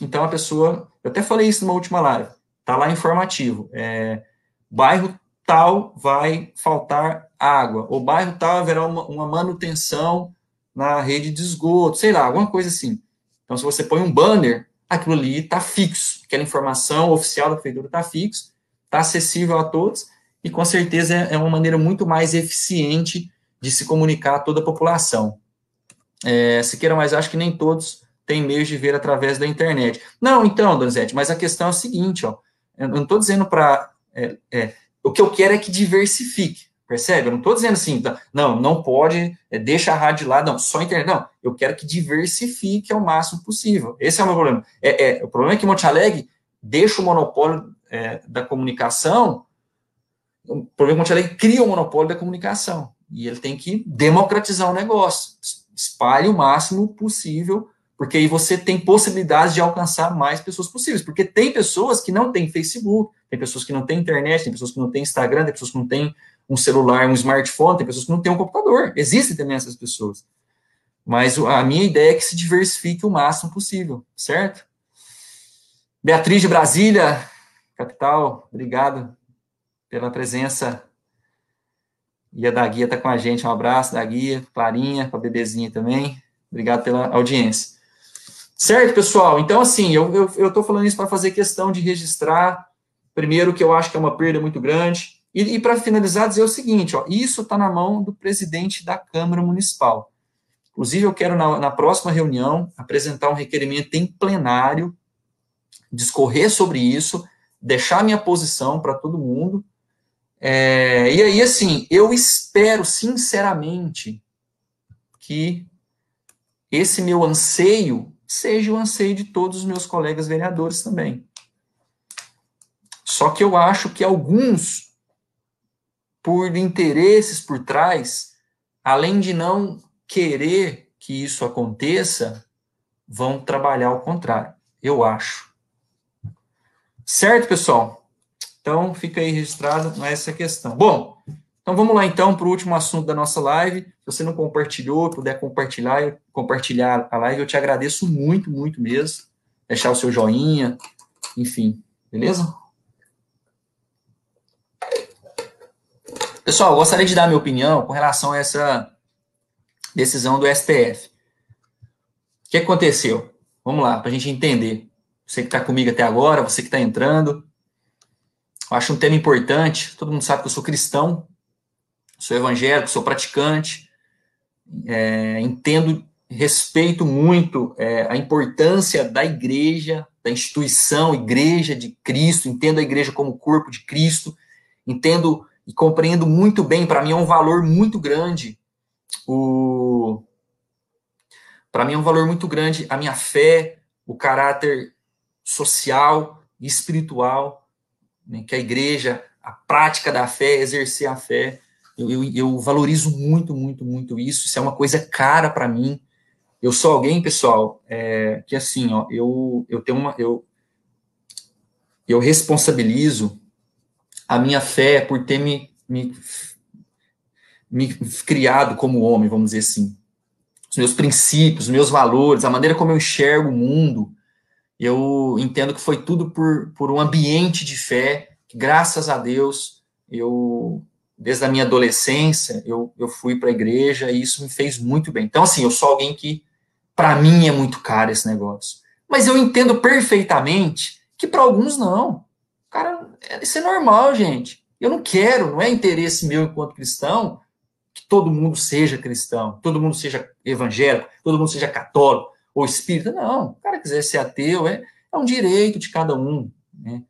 Então a pessoa, eu até falei isso numa última live, tá lá informativo. É, bairro tal vai faltar água, ou bairro tal haverá uma, uma, manutenção na rede de esgoto, sei lá, alguma coisa assim. Então, se você põe um banner, aquilo ali está fixo, aquela informação oficial da prefeitura está fixo, está acessível a todos, e com certeza é, é uma maneira muito mais eficiente de se comunicar a toda a população. É, Siqueira, mas acho que nem todos têm meios de ver através da internet. Não, então, Donizete, mas a questão é a seguinte, ó, eu não estou dizendo para... É, é, o que eu quero é que diversifique, percebe? Eu não estou dizendo assim, não, não pode, é, deixa a rádio lá, não, só internet. Não, eu quero que diversifique ao máximo possível. Esse é o meu problema. É, é o problema é que Monte Alegre deixa o monopólio é, da comunicação, o problema é que Monte Alegre cria o monopólio da comunicação, e ele tem que democratizar o negócio espalhe o máximo possível, porque aí você tem possibilidades de alcançar mais pessoas possíveis. Porque tem pessoas que não têm Facebook, tem pessoas que não têm internet, tem pessoas que não têm Instagram, tem pessoas que não têm um celular, um smartphone, tem pessoas que não têm um computador. Existem também essas pessoas. Mas a minha ideia é que se diversifique o máximo possível, certo? Beatriz de Brasília, capital, obrigado pela presença e a da Guia está com a gente. Um abraço da Guia, Clarinha, com a bebezinha também. Obrigado pela audiência. Certo, pessoal? Então, assim, eu estou falando isso para fazer questão de registrar, primeiro, que eu acho que é uma perda muito grande. E, e para finalizar, dizer o seguinte: ó, isso está na mão do presidente da Câmara Municipal. Inclusive, eu quero, na, na próxima reunião, apresentar um requerimento em plenário, discorrer sobre isso, deixar minha posição para todo mundo, é, e aí, assim, eu espero sinceramente que esse meu anseio seja o anseio de todos os meus colegas vereadores também. Só que eu acho que alguns por interesses por trás, além de não querer que isso aconteça, vão trabalhar ao contrário. Eu acho. Certo, pessoal? Então, fica aí registrado essa questão. Bom, então vamos lá então para o último assunto da nossa live. Se você não compartilhou, puder compartilhar, compartilhar a live, eu te agradeço muito, muito mesmo. Deixar o seu joinha, enfim, beleza? Pessoal, gostaria de dar minha opinião com relação a essa decisão do STF. O que aconteceu? Vamos lá, para a gente entender. Você que está comigo até agora, você que está entrando. Eu acho um tema importante. Todo mundo sabe que eu sou cristão, sou evangélico, sou praticante. É, entendo, respeito muito é, a importância da igreja, da instituição, igreja de Cristo. Entendo a igreja como corpo de Cristo. Entendo e compreendo muito bem. Para mim é um valor muito grande o para mim é um valor muito grande a minha fé, o caráter social e espiritual, né, que a igreja, a prática da fé, exercer a fé. Eu, eu, eu valorizo muito, muito, muito isso. Isso é uma coisa cara para mim. Eu sou alguém, pessoal, é, que assim, ó, eu, eu tenho uma. Eu, eu responsabilizo a minha fé por ter me, me me criado como homem, vamos dizer assim. Os meus princípios, os meus valores, a maneira como eu enxergo o mundo, eu entendo que foi tudo por, por um ambiente de fé, que, graças a Deus, eu, desde a minha adolescência, eu, eu fui para a igreja e isso me fez muito bem. Então, assim, eu sou alguém que, para mim, é muito caro esse negócio. Mas eu entendo perfeitamente que para alguns não. Cara, isso é normal, gente. Eu não quero, não é interesse meu enquanto cristão que todo mundo seja cristão, todo mundo seja evangélico, todo mundo seja católico ou espírita. Não, o cara quiser ser ateu é, é um direito de cada um. Né?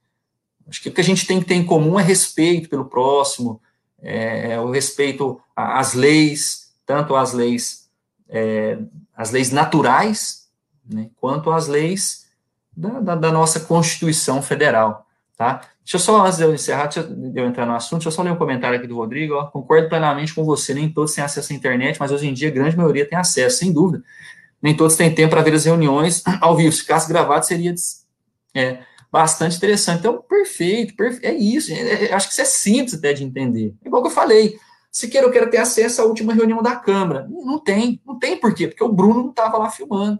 Acho que o que a gente tem que ter em comum é respeito pelo próximo, é, é o respeito às leis, tanto às leis, é, as leis naturais, né, quanto às leis da, da, da nossa Constituição Federal. Tá? Deixa eu só, antes de eu encerrar, deixa eu entrar no assunto, deixa eu só ler um comentário aqui do Rodrigo. Ó. Concordo plenamente com você, nem todos têm acesso à internet, mas hoje em dia a grande maioria tem acesso, sem dúvida. Nem todos têm tempo para ver as reuniões ao vivo. Se ficasse gravado, seria é, bastante interessante. Então, perfeito, perfeito é isso. É, é, acho que isso é simples até de entender. É igual que eu falei. Se quer, eu quero ter acesso à última reunião da Câmara. Não tem, não tem por quê? Porque o Bruno não estava lá filmando.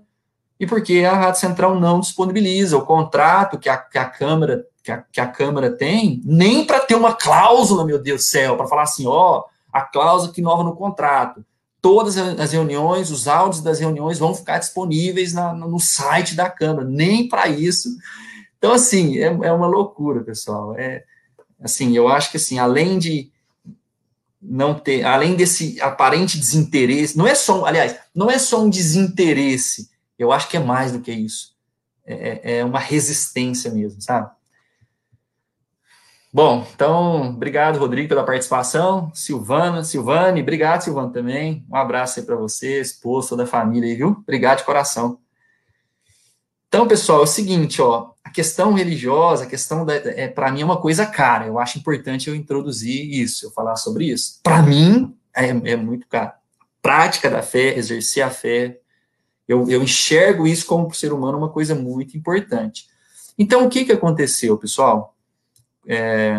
E porque a Rádio Central não disponibiliza o contrato que a, que a Câmara que a, que a Câmara tem, nem para ter uma cláusula, meu Deus do céu, para falar assim, ó, a cláusula que nova no contrato. Todas as reuniões, os áudios das reuniões vão ficar disponíveis na, no site da Câmara, nem para isso. Então, assim, é, é uma loucura, pessoal. É, assim, eu acho que, assim, além de não ter, além desse aparente desinteresse, não é só, aliás, não é só um desinteresse, eu acho que é mais do que isso. É, é, é uma resistência mesmo, sabe? Bom, então, obrigado, Rodrigo, pela participação. Silvana, Silvane, obrigado, Silvana, também. Um abraço aí para você, esposo, toda a família aí, viu? Obrigado de coração. Então, pessoal, é o seguinte, ó, a questão religiosa, a questão da, é, para mim é uma coisa cara. Eu acho importante eu introduzir isso, eu falar sobre isso. Para mim é, é, muito caro. Prática da fé, exercer a fé, eu, eu enxergo isso como ser humano uma coisa muito importante. Então, o que que aconteceu, pessoal? É,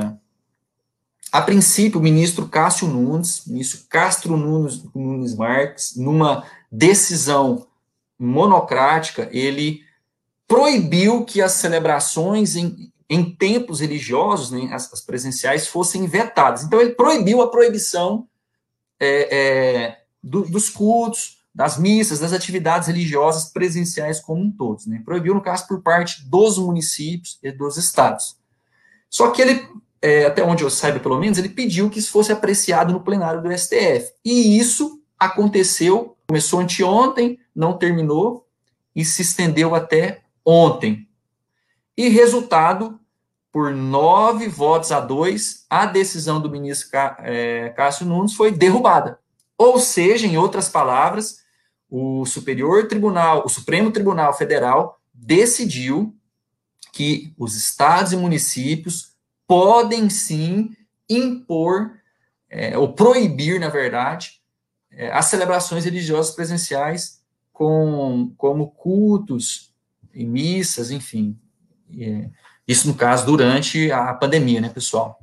a princípio, o ministro Cássio Nunes, ministro Castro Nunes, Nunes Marques, numa decisão monocrática, ele proibiu que as celebrações em, em religiosos, né, as, as, presenciais, fossem vetadas. Então, ele proibiu a proibição é, é, do, dos cultos, das missas, das atividades religiosas presenciais como um todo. Né? Proibiu, no caso, por parte dos municípios e dos estados. Só que ele, é, até onde eu saiba pelo menos, ele pediu que isso fosse apreciado no plenário do STF. E isso aconteceu, começou anteontem, não terminou e se estendeu até ontem. E resultado, por nove votos a dois, a decisão do ministro é, Cássio Nunes foi derrubada. Ou seja, em outras palavras, o Superior Tribunal, o Supremo Tribunal Federal decidiu que os estados e municípios podem sim impor é, ou proibir, na verdade, é, as celebrações religiosas presenciais com, como cultos e missas, enfim. É, isso, no caso, durante a pandemia, né, pessoal?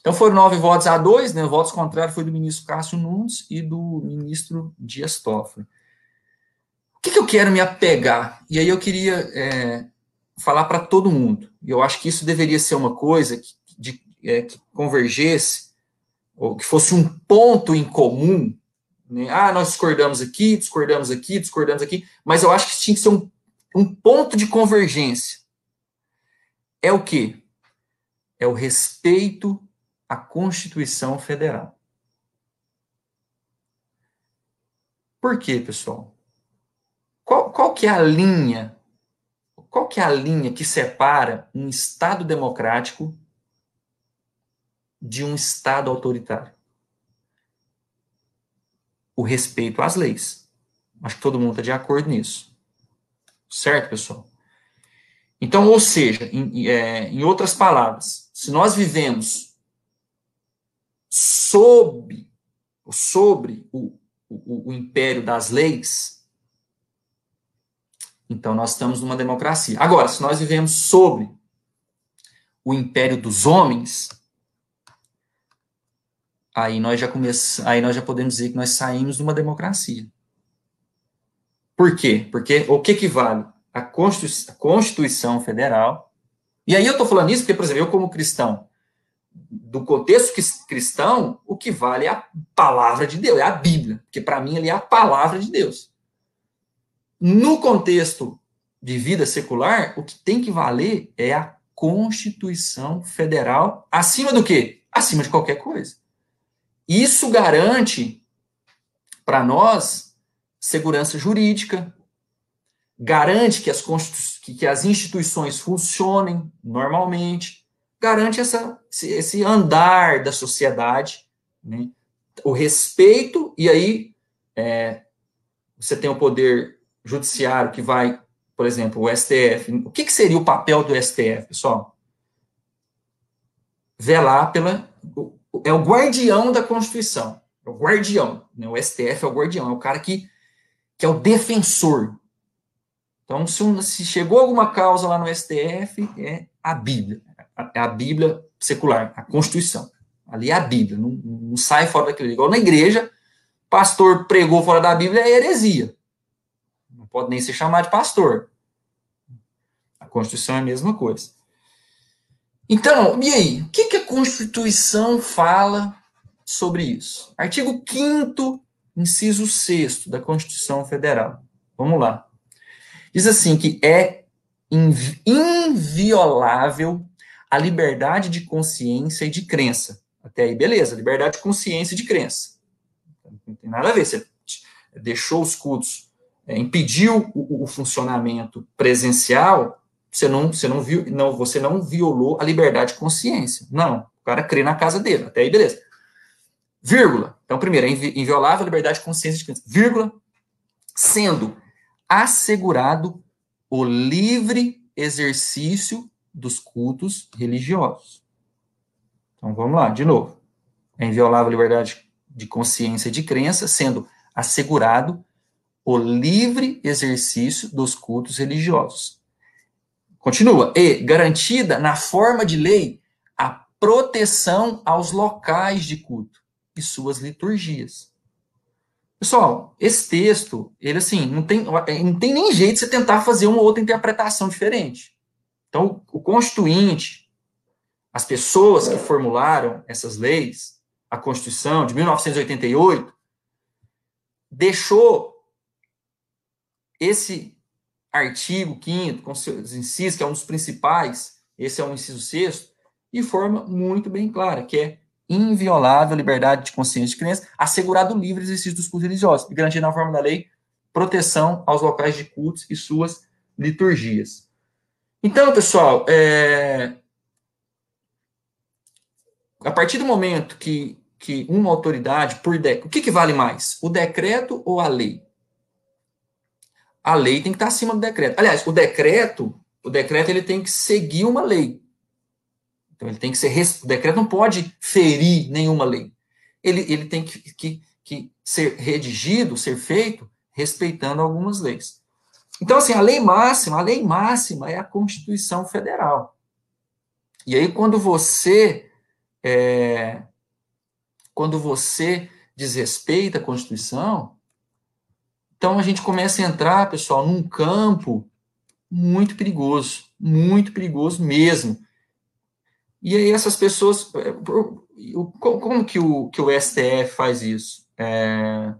Então, foram nove votos a dois, né? Votos contrários foi do ministro Cássio Nunes e do ministro Dias Toffoli. O que, que eu quero me apegar? E aí eu queria é, falar para todo mundo. E eu acho que isso deveria ser uma coisa que, de, é, que convergesse, ou que fosse um ponto em comum. Né? Ah, nós discordamos aqui, discordamos aqui, discordamos aqui, mas eu acho que tinha que ser um, um ponto de convergência. É o quê? É o respeito à Constituição Federal. Por quê, pessoal? Qual, qual que é a linha qual que é a linha que separa um Estado democrático de um Estado autoritário? O respeito às leis. Acho que todo mundo está de acordo nisso. Certo, pessoal? Então, ou seja, em, é, em outras palavras, se nós vivemos sob, sobre o, o, o império das leis, então, nós estamos numa democracia. Agora, se nós vivemos sobre o império dos homens, aí nós já aí nós já podemos dizer que nós saímos de uma democracia. Por quê? Porque o que que vale? A Constituição, a Constituição Federal. E aí eu estou falando isso porque, por exemplo, eu como cristão, do contexto cristão, o que vale é a palavra de Deus, é a Bíblia, porque para mim ali é a palavra de Deus. No contexto de vida secular, o que tem que valer é a Constituição Federal, acima do quê? Acima de qualquer coisa. Isso garante para nós segurança jurídica, garante que as, que as instituições funcionem normalmente, garante essa, esse andar da sociedade, né? o respeito, e aí é, você tem o poder judiciário que vai, por exemplo, o STF. O que, que seria o papel do STF, pessoal? Velar pela. É o guardião da Constituição. É o guardião. Né? O STF é o guardião, é o cara que, que é o defensor. Então, se, um, se chegou alguma causa lá no STF, é a Bíblia. É a Bíblia secular, a Constituição. Ali é a Bíblia, não, não sai fora daquilo. Igual na igreja, pastor pregou fora da Bíblia, é heresia pode nem ser chamado de pastor. A Constituição é a mesma coisa. Então, e aí? O que, que a Constituição fala sobre isso? Artigo 5 inciso 6 da Constituição Federal. Vamos lá. Diz assim que é inviolável a liberdade de consciência e de crença. Até aí, beleza, liberdade de consciência e de crença. Não tem nada a ver. Você deixou os cultos é, impediu o, o, funcionamento presencial, você não, você não viu, não, você não violou a liberdade de consciência. Não, o cara crê na casa dele, até aí beleza. Vírgula. Então, primeiro, é inviolável a liberdade de consciência de criança. Vírgula, sendo assegurado o livre exercício dos cultos religiosos. Então, vamos lá, de novo. É inviolável a liberdade de consciência de crença, sendo assegurado o livre exercício dos cultos religiosos. Continua. E garantida na forma de lei a proteção aos locais de culto e suas liturgias. Pessoal, esse texto, ele assim, não tem, não tem nem jeito de você tentar fazer uma outra interpretação diferente. Então, o constituinte, as pessoas que formularam essas leis, a Constituição de 1988, deixou esse artigo quinto com seus incisos, que é um dos principais, esse é o inciso sexto, de forma muito bem clara, que é inviolável a liberdade de consciência de crença, assegurado o livre exercício dos cultos religiosos, e garantir na forma da lei proteção aos locais de cultos e suas liturgias. Então, pessoal, é... a partir do momento que, que uma autoridade, por o que, que vale mais? O decreto ou a lei? A lei tem que estar acima do decreto. Aliás, o decreto, o decreto ele tem que seguir uma lei. Então ele tem que ser o decreto não pode ferir nenhuma lei. ele, ele tem que, que, que ser redigido, ser feito, respeitando algumas leis. Então, assim, a lei máxima, a lei máxima é a Constituição Federal. E aí, quando você é, quando você desrespeita a Constituição, então a gente começa a entrar, pessoal, num campo muito perigoso, muito perigoso mesmo. E aí essas pessoas, é, como que o, que o STF faz isso? É,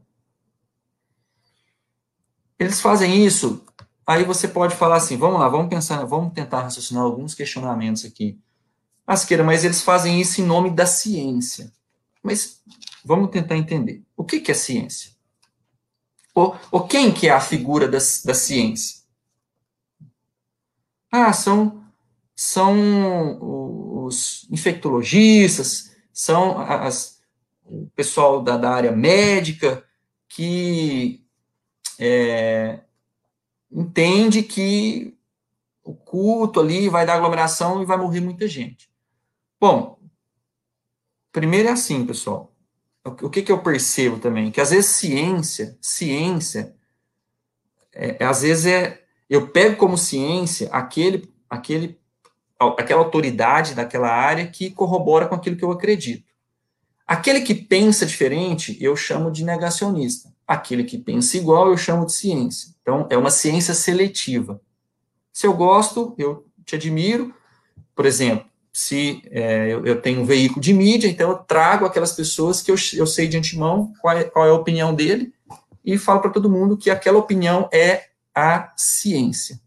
eles fazem isso, aí você pode falar assim, vamos lá, vamos pensar, vamos tentar raciocinar alguns questionamentos aqui. Asqueira, mas eles fazem isso em nome da ciência. Mas vamos tentar entender. O que, que é ciência? Ou, ou quem que é a figura da, da ciência? Ah, são, são os infectologistas, são as, o pessoal da, da área médica que é, entende que o culto ali vai dar aglomeração e vai morrer muita gente. Bom, primeiro é assim, pessoal. O que, que eu percebo também? Que às vezes ciência, ciência, é, é, às vezes é. Eu pego como ciência aquele, aquele, aquela autoridade daquela área que corrobora com aquilo que eu acredito. Aquele que pensa diferente, eu chamo de negacionista. Aquele que pensa igual, eu chamo de ciência. Então, é uma ciência seletiva. Se eu gosto, eu te admiro. Por exemplo, se é, eu, eu, tenho um veículo de mídia, então eu trago aquelas pessoas que eu, eu sei de antemão qual é, qual é a opinião dele e falo para todo mundo que aquela opinião é a ciência.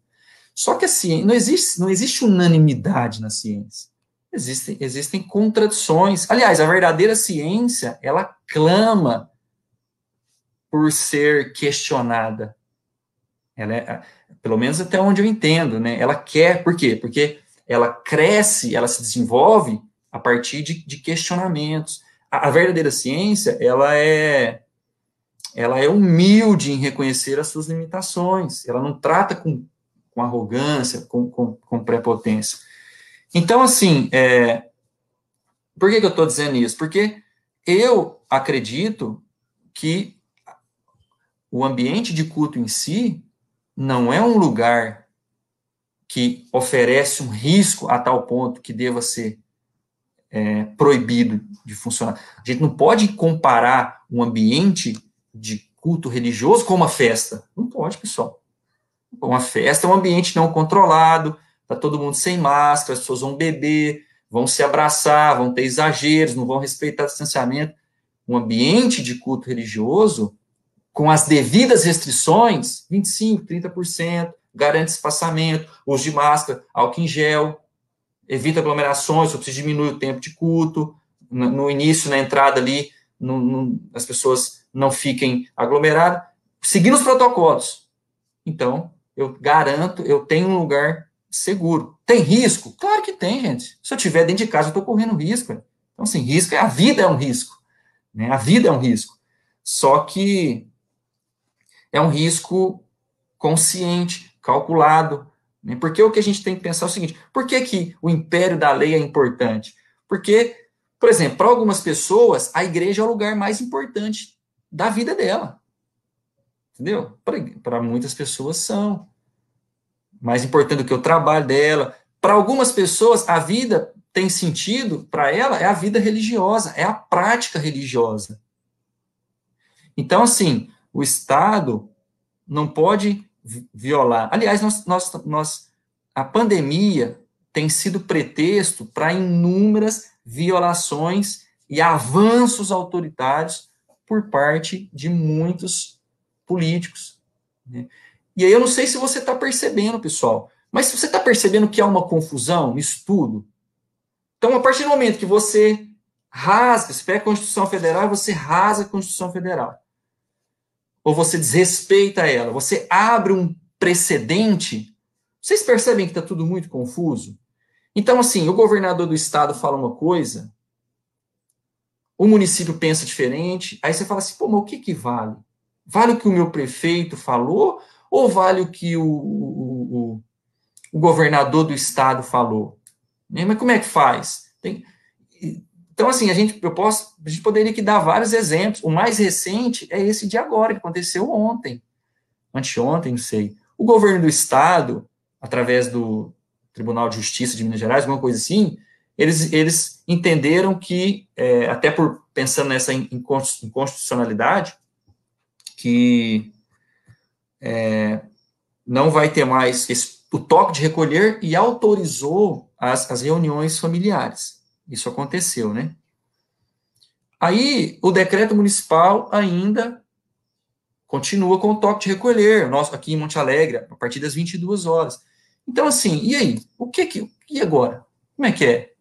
Só que a ciência, não existe, não existe unanimidade na ciência. Existem, existem contradições. Aliás, a verdadeira ciência, ela clama por ser questionada. Ela é, pelo menos até onde eu entendo, né? Ela quer, por quê? Porque ela cresce, ela se desenvolve a partir de, de questionamentos. A, a, verdadeira ciência, ela é ela é humilde em reconhecer as suas limitações. Ela não trata com, com arrogância, com, com, com prepotência. Então, assim, é, por que, que eu estou dizendo isso? Porque eu acredito que o ambiente de culto em si não é um lugar que oferece um risco a tal ponto que deva ser é, proibido de funcionar. A gente não pode comparar um ambiente de culto religioso com uma festa. Não pode, pessoal. Uma festa é um ambiente não controlado, está todo mundo sem máscara, as pessoas vão beber, vão se abraçar, vão ter exageros, não vão respeitar o distanciamento. Um ambiente de culto religioso, com as devidas restrições, 25%, 30%, garante espaçamento, uso de máscara, álcool em gel, evita aglomerações, você precisa diminuir o tempo de culto, no, no início, na entrada ali, no, no, as pessoas não fiquem aglomeradas, seguindo os protocolos. Então, eu garanto, eu tenho um lugar seguro. Tem risco? Claro que tem, gente. Se eu estiver dentro de casa, eu estou correndo risco. Então, assim, risco é a vida é um risco. Né? A vida é um risco. Só que é um risco consciente, calculado. Né? Porque o que a gente tem que pensar é o seguinte: por que, que o império da lei é importante? Porque, por exemplo, para algumas pessoas, a igreja é o lugar mais importante da vida dela. Entendeu? Para muitas pessoas são. Mais importante do que o trabalho dela. Para algumas pessoas, a vida tem sentido, para ela, é a vida religiosa, é a prática religiosa. Então, assim, o Estado não pode violar. Aliás, nós, nós, nós, a pandemia tem sido pretexto para inúmeras violações e avanços autoritários por parte de muitos políticos. Né? E aí eu não sei se você está percebendo, pessoal, mas se você está percebendo que há uma confusão nisso tudo, então a partir do momento que você rasga, se pega a Constituição Federal, você rasga a Constituição Federal ou você desrespeita ela, você abre um precedente, vocês percebem que está tudo muito confuso? Então, assim, o governador do estado fala uma coisa, o município pensa diferente, aí você fala assim, pô, mas o que que vale? Vale o que o meu prefeito falou ou vale o que o, o, o, o governador do estado falou? Né, mas como é que faz? Tem, Então, assim, a gente, eu posso, a gente poderia aqui dar vários exemplos. O mais recente é esse de agora, que aconteceu ontem, anteontem, não sei. O governo do estado, através do Tribunal de Justiça de Minas Gerais, alguma coisa assim, eles, eles entenderam que, é, até por pensando nessa inconstitucionalidade, que é, não vai ter mais esse, o toque de recolher e autorizou as, as reuniões familiares. Isso aconteceu, né? Aí, o decreto municipal ainda continua com o toque de recolher, nosso aqui em Monte Alegre, a partir das 22 horas. Então, assim, e aí? O que que, e agora? Como é que é?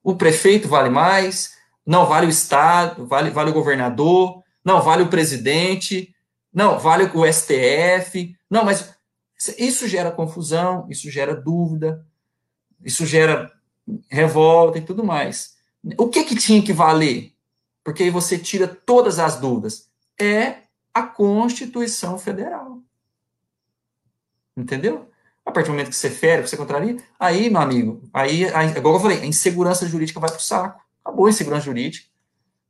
O prefeito vale mais? Não vale o Estado? Vale, vale o governador? Não vale o presidente? Não, vale o STF? Não, mas isso gera confusão, isso gera dúvida, isso gera revolta e tudo mais. O que que tinha que valer? Porque aí você tira todas as dúvidas. É a Constituição Federal. Entendeu? A partir do momento que você fere, que você contraria, aí, meu amigo, aí, aí igual eu falei, a insegurança jurídica vai para o saco. Acabou a insegurança jurídica.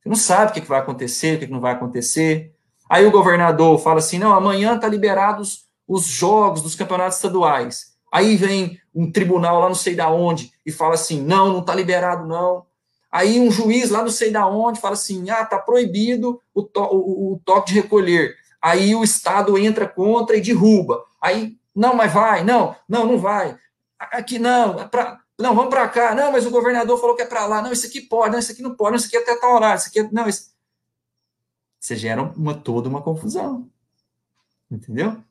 Você não sabe o que, que vai acontecer, o que, que não vai acontecer. Aí o governador fala assim: não, amanhã tá liberados os jogos dos campeonatos estaduais. Aí vem um tribunal lá não sei da onde e fala assim: não, não está liberado, não. Aí um juiz lá não sei da onde fala assim: ah, está proibido o, to o, o, toque de recolher. Aí o Estado entra contra e derruba. Aí, não, mas vai, não, não, não vai. Aqui não, é pra, não, vamos para cá. Não, mas o governador falou que é para lá. Não, isso aqui pode, não, isso aqui não pode, não, isso aqui é até tal horário, isso aqui é, não, isso... Você gera uma, toda uma confusão. Entendeu?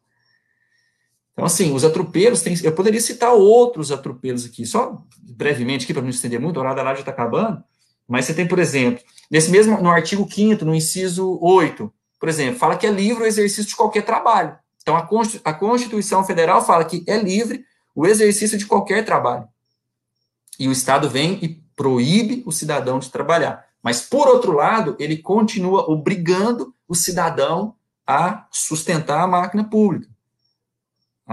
Então, assim, os atropelos, eu poderia citar outros atropelos aqui, só brevemente aqui, para não estender muito, a hora da live já está acabando, mas você tem, por exemplo, nesse mesmo, no artigo 5 no inciso 8, por exemplo, fala que é livre o exercício de qualquer trabalho. Então, a Constituição Federal fala que é livre o exercício de qualquer trabalho. E o Estado vem e proíbe o cidadão de trabalhar. Mas, por outro lado, ele continua obrigando o cidadão a sustentar a máquina pública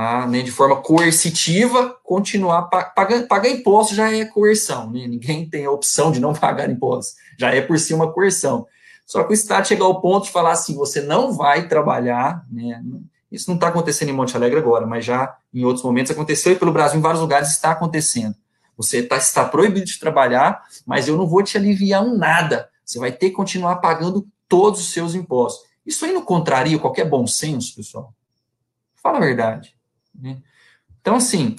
a, né, de forma coercitiva, continuar pagando pagar imposto já é coerção, né? ninguém tem a opção de não pagar imposto, já é por si uma coerção. Só que o Estado chega ao ponto de falar assim: você não vai trabalhar, né? Isso não está acontecendo em Monte Alegre agora, mas já em outros momentos aconteceu e pelo Brasil, em vários lugares, está acontecendo. Você tá, está proibido de trabalhar, mas eu não vou te aliviar um nada. Você vai ter que continuar pagando todos os seus impostos. Isso aí não contraria qualquer bom senso, pessoal? Fala a verdade. Né? Então, assim,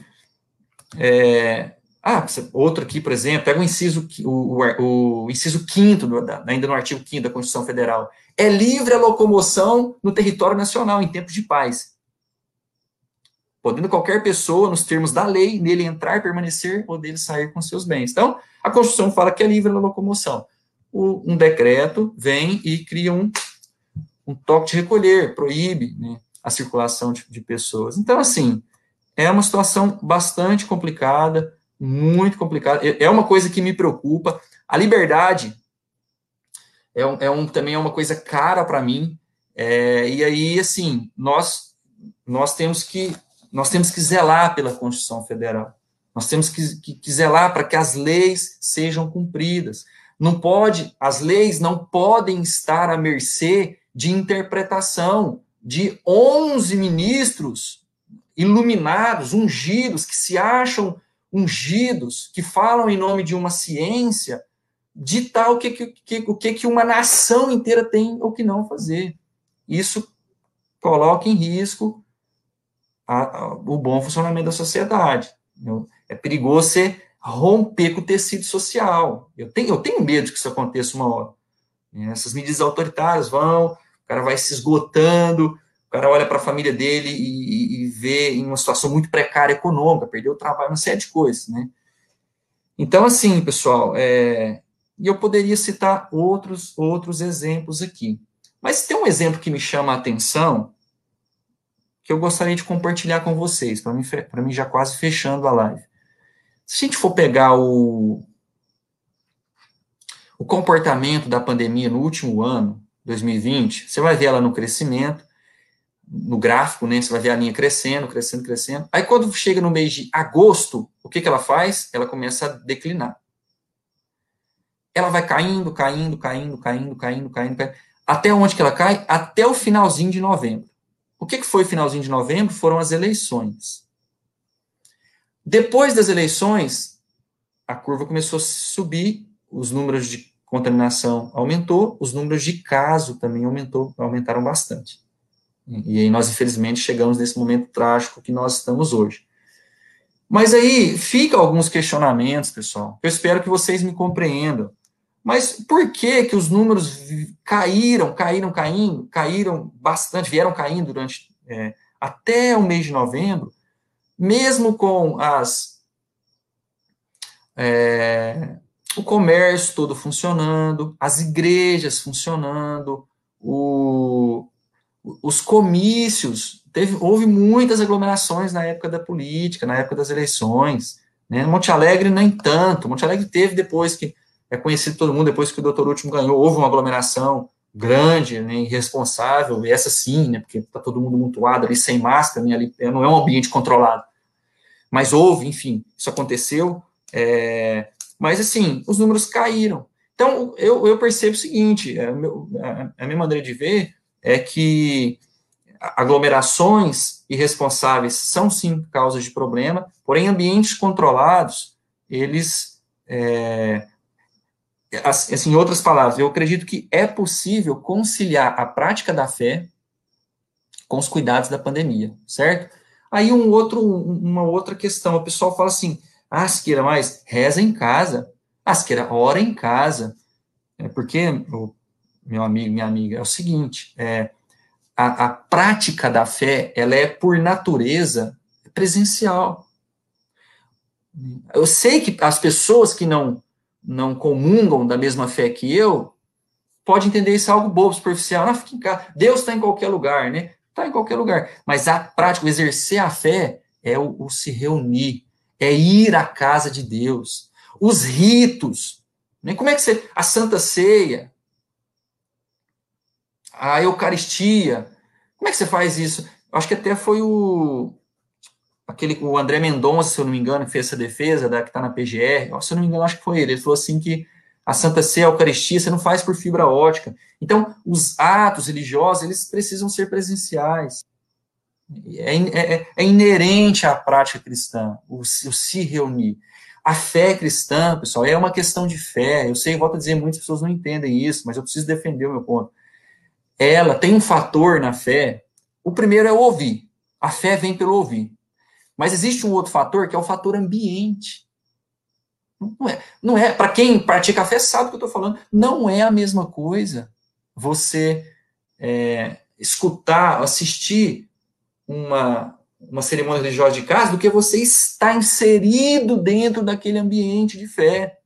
é, ah, outro aqui, por exemplo, pega o inciso, o, o, o inciso 5 ainda no artigo 5 da Constituição Federal. É livre a locomoção no território nacional em tempos de paz. Podendo qualquer pessoa, nos termos da lei, nele entrar, permanecer ou dele sair com seus bens. Então, a Constituição fala que é livre a locomoção. O, um decreto vem e cria um, um toque de recolher, proíbe, né? A circulação de, de pessoas. Então, assim, é uma situação bastante complicada, muito complicada. É, é uma coisa que me preocupa. A liberdade é, um, é um também é uma coisa cara para mim. É, e aí, assim, nós nós temos que nós temos que zelar pela Constituição Federal. Nós temos que, que, que zelar para que as leis sejam cumpridas. Não pode, as leis não podem estar à mercê de interpretação de 11 ministros iluminados, ungidos, que se acham ungidos, que falam em nome de uma ciência, ditar o que, que, o que, que uma nação inteira tem ou que não fazer. Isso coloca em risco a, a, o bom funcionamento da sociedade. É perigoso você romper com o tecido social. Eu tenho, eu tenho medo que isso aconteça uma hora. Essas medidas autoritárias vão cara vai se esgotando, o cara olha para a família dele e, e, vê em uma situação muito precária econômica, perdeu o trabalho, uma série de coisas, né? Então, assim, pessoal, é, e eu poderia citar outros, outros exemplos aqui. Mas tem um exemplo que me chama a atenção, que eu gostaria de compartilhar com vocês, para mim, mim já quase fechando a live. Se a gente for pegar o, o comportamento da pandemia no último ano, 2020, você vai ver ela no crescimento, no gráfico, né? Você vai ver a linha crescendo, crescendo, crescendo. Aí quando chega no mês de agosto, o que, que ela faz? Ela começa a declinar. ela vai caindo, caindo, caindo, caindo, caindo, caindo, caindo. Até onde que ela cai? Até o finalzinho de novembro. O que, que foi finalzinho de novembro? Foram as eleições. Depois das eleições, a curva começou a subir, os números de contaminação aumentou, os números de caso também aumentou, aumentaram bastante. E aí nós, infelizmente, chegamos nesse momento trágico que nós estamos hoje. Mas aí fica alguns questionamentos, pessoal. Eu espero que vocês me compreendam. Mas por que que os números caíram, caíram, caindo, caíram bastante, vieram caindo durante é, até o mês de novembro, mesmo com as é, o comércio todo funcionando, as igrejas funcionando, o, os comícios, teve, houve muitas aglomerações na época da política, na época das eleições, né? Monte Alegre nem tanto, Monte Alegre teve depois que, é conhecido todo mundo, depois que o doutor Último ganhou, houve uma aglomeração grande, né, irresponsável, e essa sim, né, porque está todo mundo mutuado ali, sem máscara, né, ali, não é um ambiente controlado. Mas houve, enfim, isso aconteceu, é, mas assim, os números caíram. Então, eu, eu percebo o seguinte, é, a, a minha maneira de ver é que aglomerações irresponsáveis são sim causas de problema, porém ambientes controlados, eles, é, assim, em outras palavras, eu acredito que é possível conciliar a prática da fé com os cuidados da pandemia, certo? Aí um outro, uma outra questão, o pessoal fala assim, ah, Siqueira, mas reza em casa, ah, ora em casa, é porque, meu amigo, minha amiga, é o seguinte, é, a, a prática da fé, ela é, por natureza, presencial. Eu sei que as pessoas que não, não comungam da mesma fé que eu, pode entender isso algo bobo, superficial. Não, fica em casa. Deus está em qualquer lugar, né? Está em qualquer lugar. Mas a prática, o exercer a fé, é o, o, se reunir, é ir à casa de Deus. Os ritos. Né? Como é que você. A Santa Ceia a Eucaristia. Como é que você faz isso? Acho que até foi o aquele o André Mendonça, se eu não me engano, que fez essa defesa da que está na PGR. Se eu não me engano, acho que foi ele. Ele falou assim que a Santa Ceia, a Eucaristia, você não faz por fibra ótica. Então, os atos religiosos, eles precisam ser presenciais. É, é, é inerente à prática cristã, o, o, se reunir. A fé cristã, pessoal, é uma questão de fé. Eu sei, volto a dizer, muitas pessoas não entendem isso, mas eu preciso defender o meu ponto ela tem um fator na fé. O primeiro é o ouvir. A fé vem pelo ouvir. Mas existe um outro fator que é o fator ambiente. Não é, não é para quem pratica a fé sabe o que eu estou falando. Não é a mesma coisa você é, escutar, assistir uma, uma cerimônia religiosa de casa do que você estar inserido dentro daquele ambiente de fé.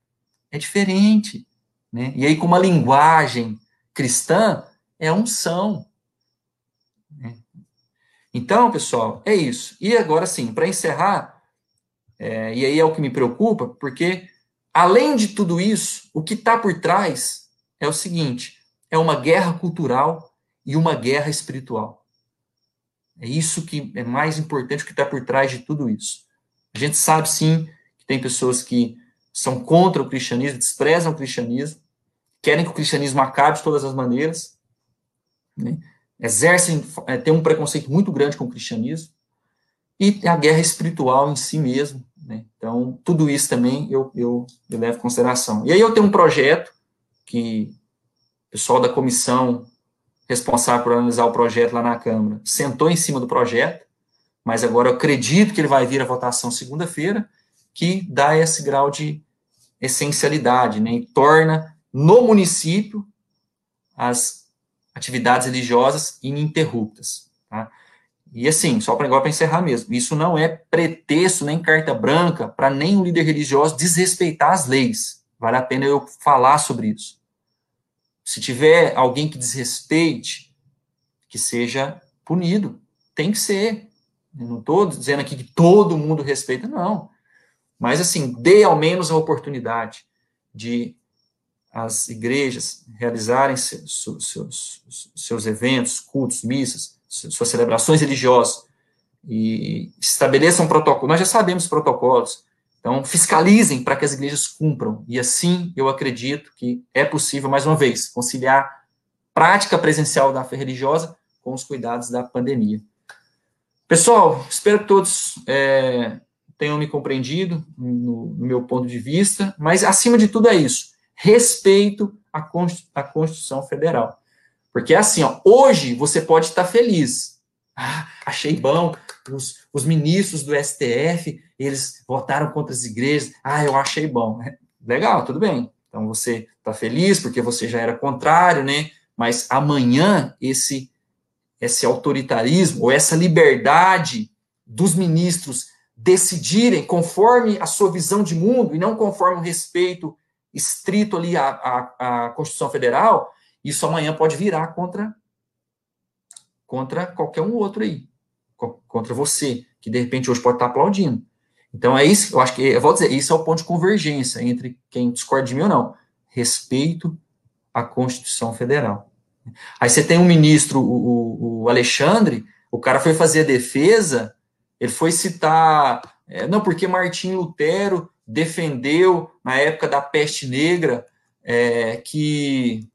É diferente. Né? E aí, com uma linguagem cristã, é unção. Né? Então, pessoal, é isso. E agora sim, para encerrar, é, e aí é o que me preocupa, porque além de tudo isso, o que está por trás é o seguinte: é uma guerra cultural e uma guerra espiritual. É isso que é mais importante, que está por trás de tudo isso. A gente sabe sim que tem pessoas que são contra o cristianismo, desprezam o cristianismo, querem que o cristianismo acabe de todas as maneiras, né? exercem, é, tem um preconceito muito grande com o cristianismo, e a guerra espiritual em si mesmo. Né? Então, tudo isso também eu, eu, eu levo em consideração. E aí eu tenho um projeto que o pessoal da comissão responsável por analisar o projeto lá na Câmara sentou em cima do projeto, mas agora eu acredito que ele vai vir à votação segunda-feira, que dá esse grau de essencialidade, né, e torna no município as atividades religiosas ininterruptas. Tá? E assim, só para para encerrar mesmo, isso não é pretexto nem carta branca para nenhum líder religioso desrespeitar as leis. Vale a pena eu falar sobre isso. Se tiver alguém que desrespeite, que seja punido. Tem que ser. Eu não estou dizendo aqui que todo mundo respeita, não. Mas assim, dê ao menos a oportunidade de as igrejas realizarem seus, seus, seus eventos, cultos, missas, suas celebrações religiosas, e estabeleçam protocolo. Nós já sabemos protocolos Então, fiscalizem para que as igrejas cumpram. E assim, eu acredito que é possível, mais uma vez, conciliar prática presencial da fé religiosa com os cuidados da pandemia. Pessoal, espero que todos é, tenham me compreendido no, no, meu ponto de vista, mas acima de tudo é isso: respeito à, Constituição Federal. Porque é assim, ó, hoje você pode estar feliz. Ah, achei bom, os, os, ministros do STF, eles votaram contra as igrejas. Ah, eu achei bom. Legal, tudo bem. Então você está feliz porque você já era contrário, né? Mas amanhã esse esse autoritarismo ou essa liberdade dos ministros decidirem conforme a sua visão de mundo e não conforme o respeito estrito ali à, à, à Constituição Federal, isso amanhã pode virar contra contra qualquer um outro aí, contra você, que de repente hoje pode estar aplaudindo. Então é isso, eu acho que, eu vou dizer, isso é o ponto de convergência entre quem discorda de mim ou não. Respeito à Constituição Federal. Aí você tem um ministro, o, o Alexandre, o cara foi fazer a defesa, ele foi citar, é, não, porque Martim Lutero defendeu, na época da peste negra, é, que,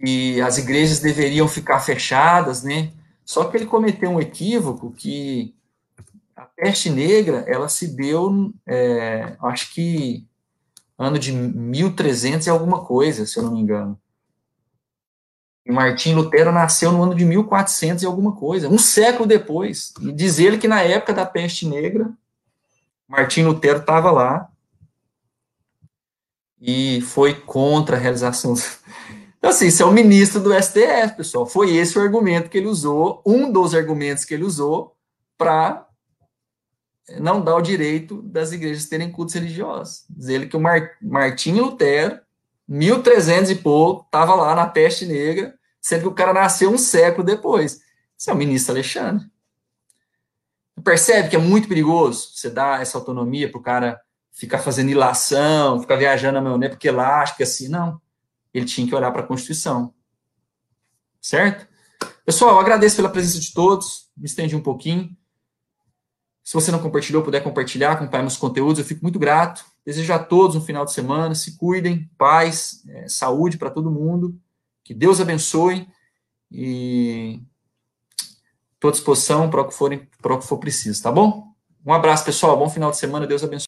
que as igrejas deveriam ficar fechadas, né? Só que ele cometeu um equívoco que a peste negra, ela se deu, é, acho que ano de 1300 e alguma coisa, se eu não me engano. E Martim Lutero nasceu no ano de 1400 e alguma coisa, um século depois. E diz ele que na época da peste negra, Martim Lutero estava lá e foi contra a realização. Então, assim, isso é o ministro do STF, pessoal. Foi esse o argumento que ele usou, um dos argumentos que ele usou para não dar o direito das igrejas terem cultos religiosos. Diz ele que o Mar Martim Lutero, 1300 e pouco, estava lá na peste negra, sendo que o cara nasceu um século depois. Isso é o ministro Alexandre. Percebe que é muito perigoso você dar essa autonomia para o cara ficar fazendo ilação, ficar viajando a maionese porque lá acha que assim, não. Ele tinha que olhar para a Constituição. Certo? Pessoal, agradeço pela presença de todos, me estendi um pouquinho. Se você não compartilhou, puder compartilhar, acompanhar meus conteúdos, eu fico muito grato. Desejo a todos um final de semana, se cuidem, paz, é, saúde para todo mundo. Que Deus abençoe e estou à disposição para o que, para o que for preciso, tá bom? Um abraço, pessoal. Bom final de semana. Deus abençoe.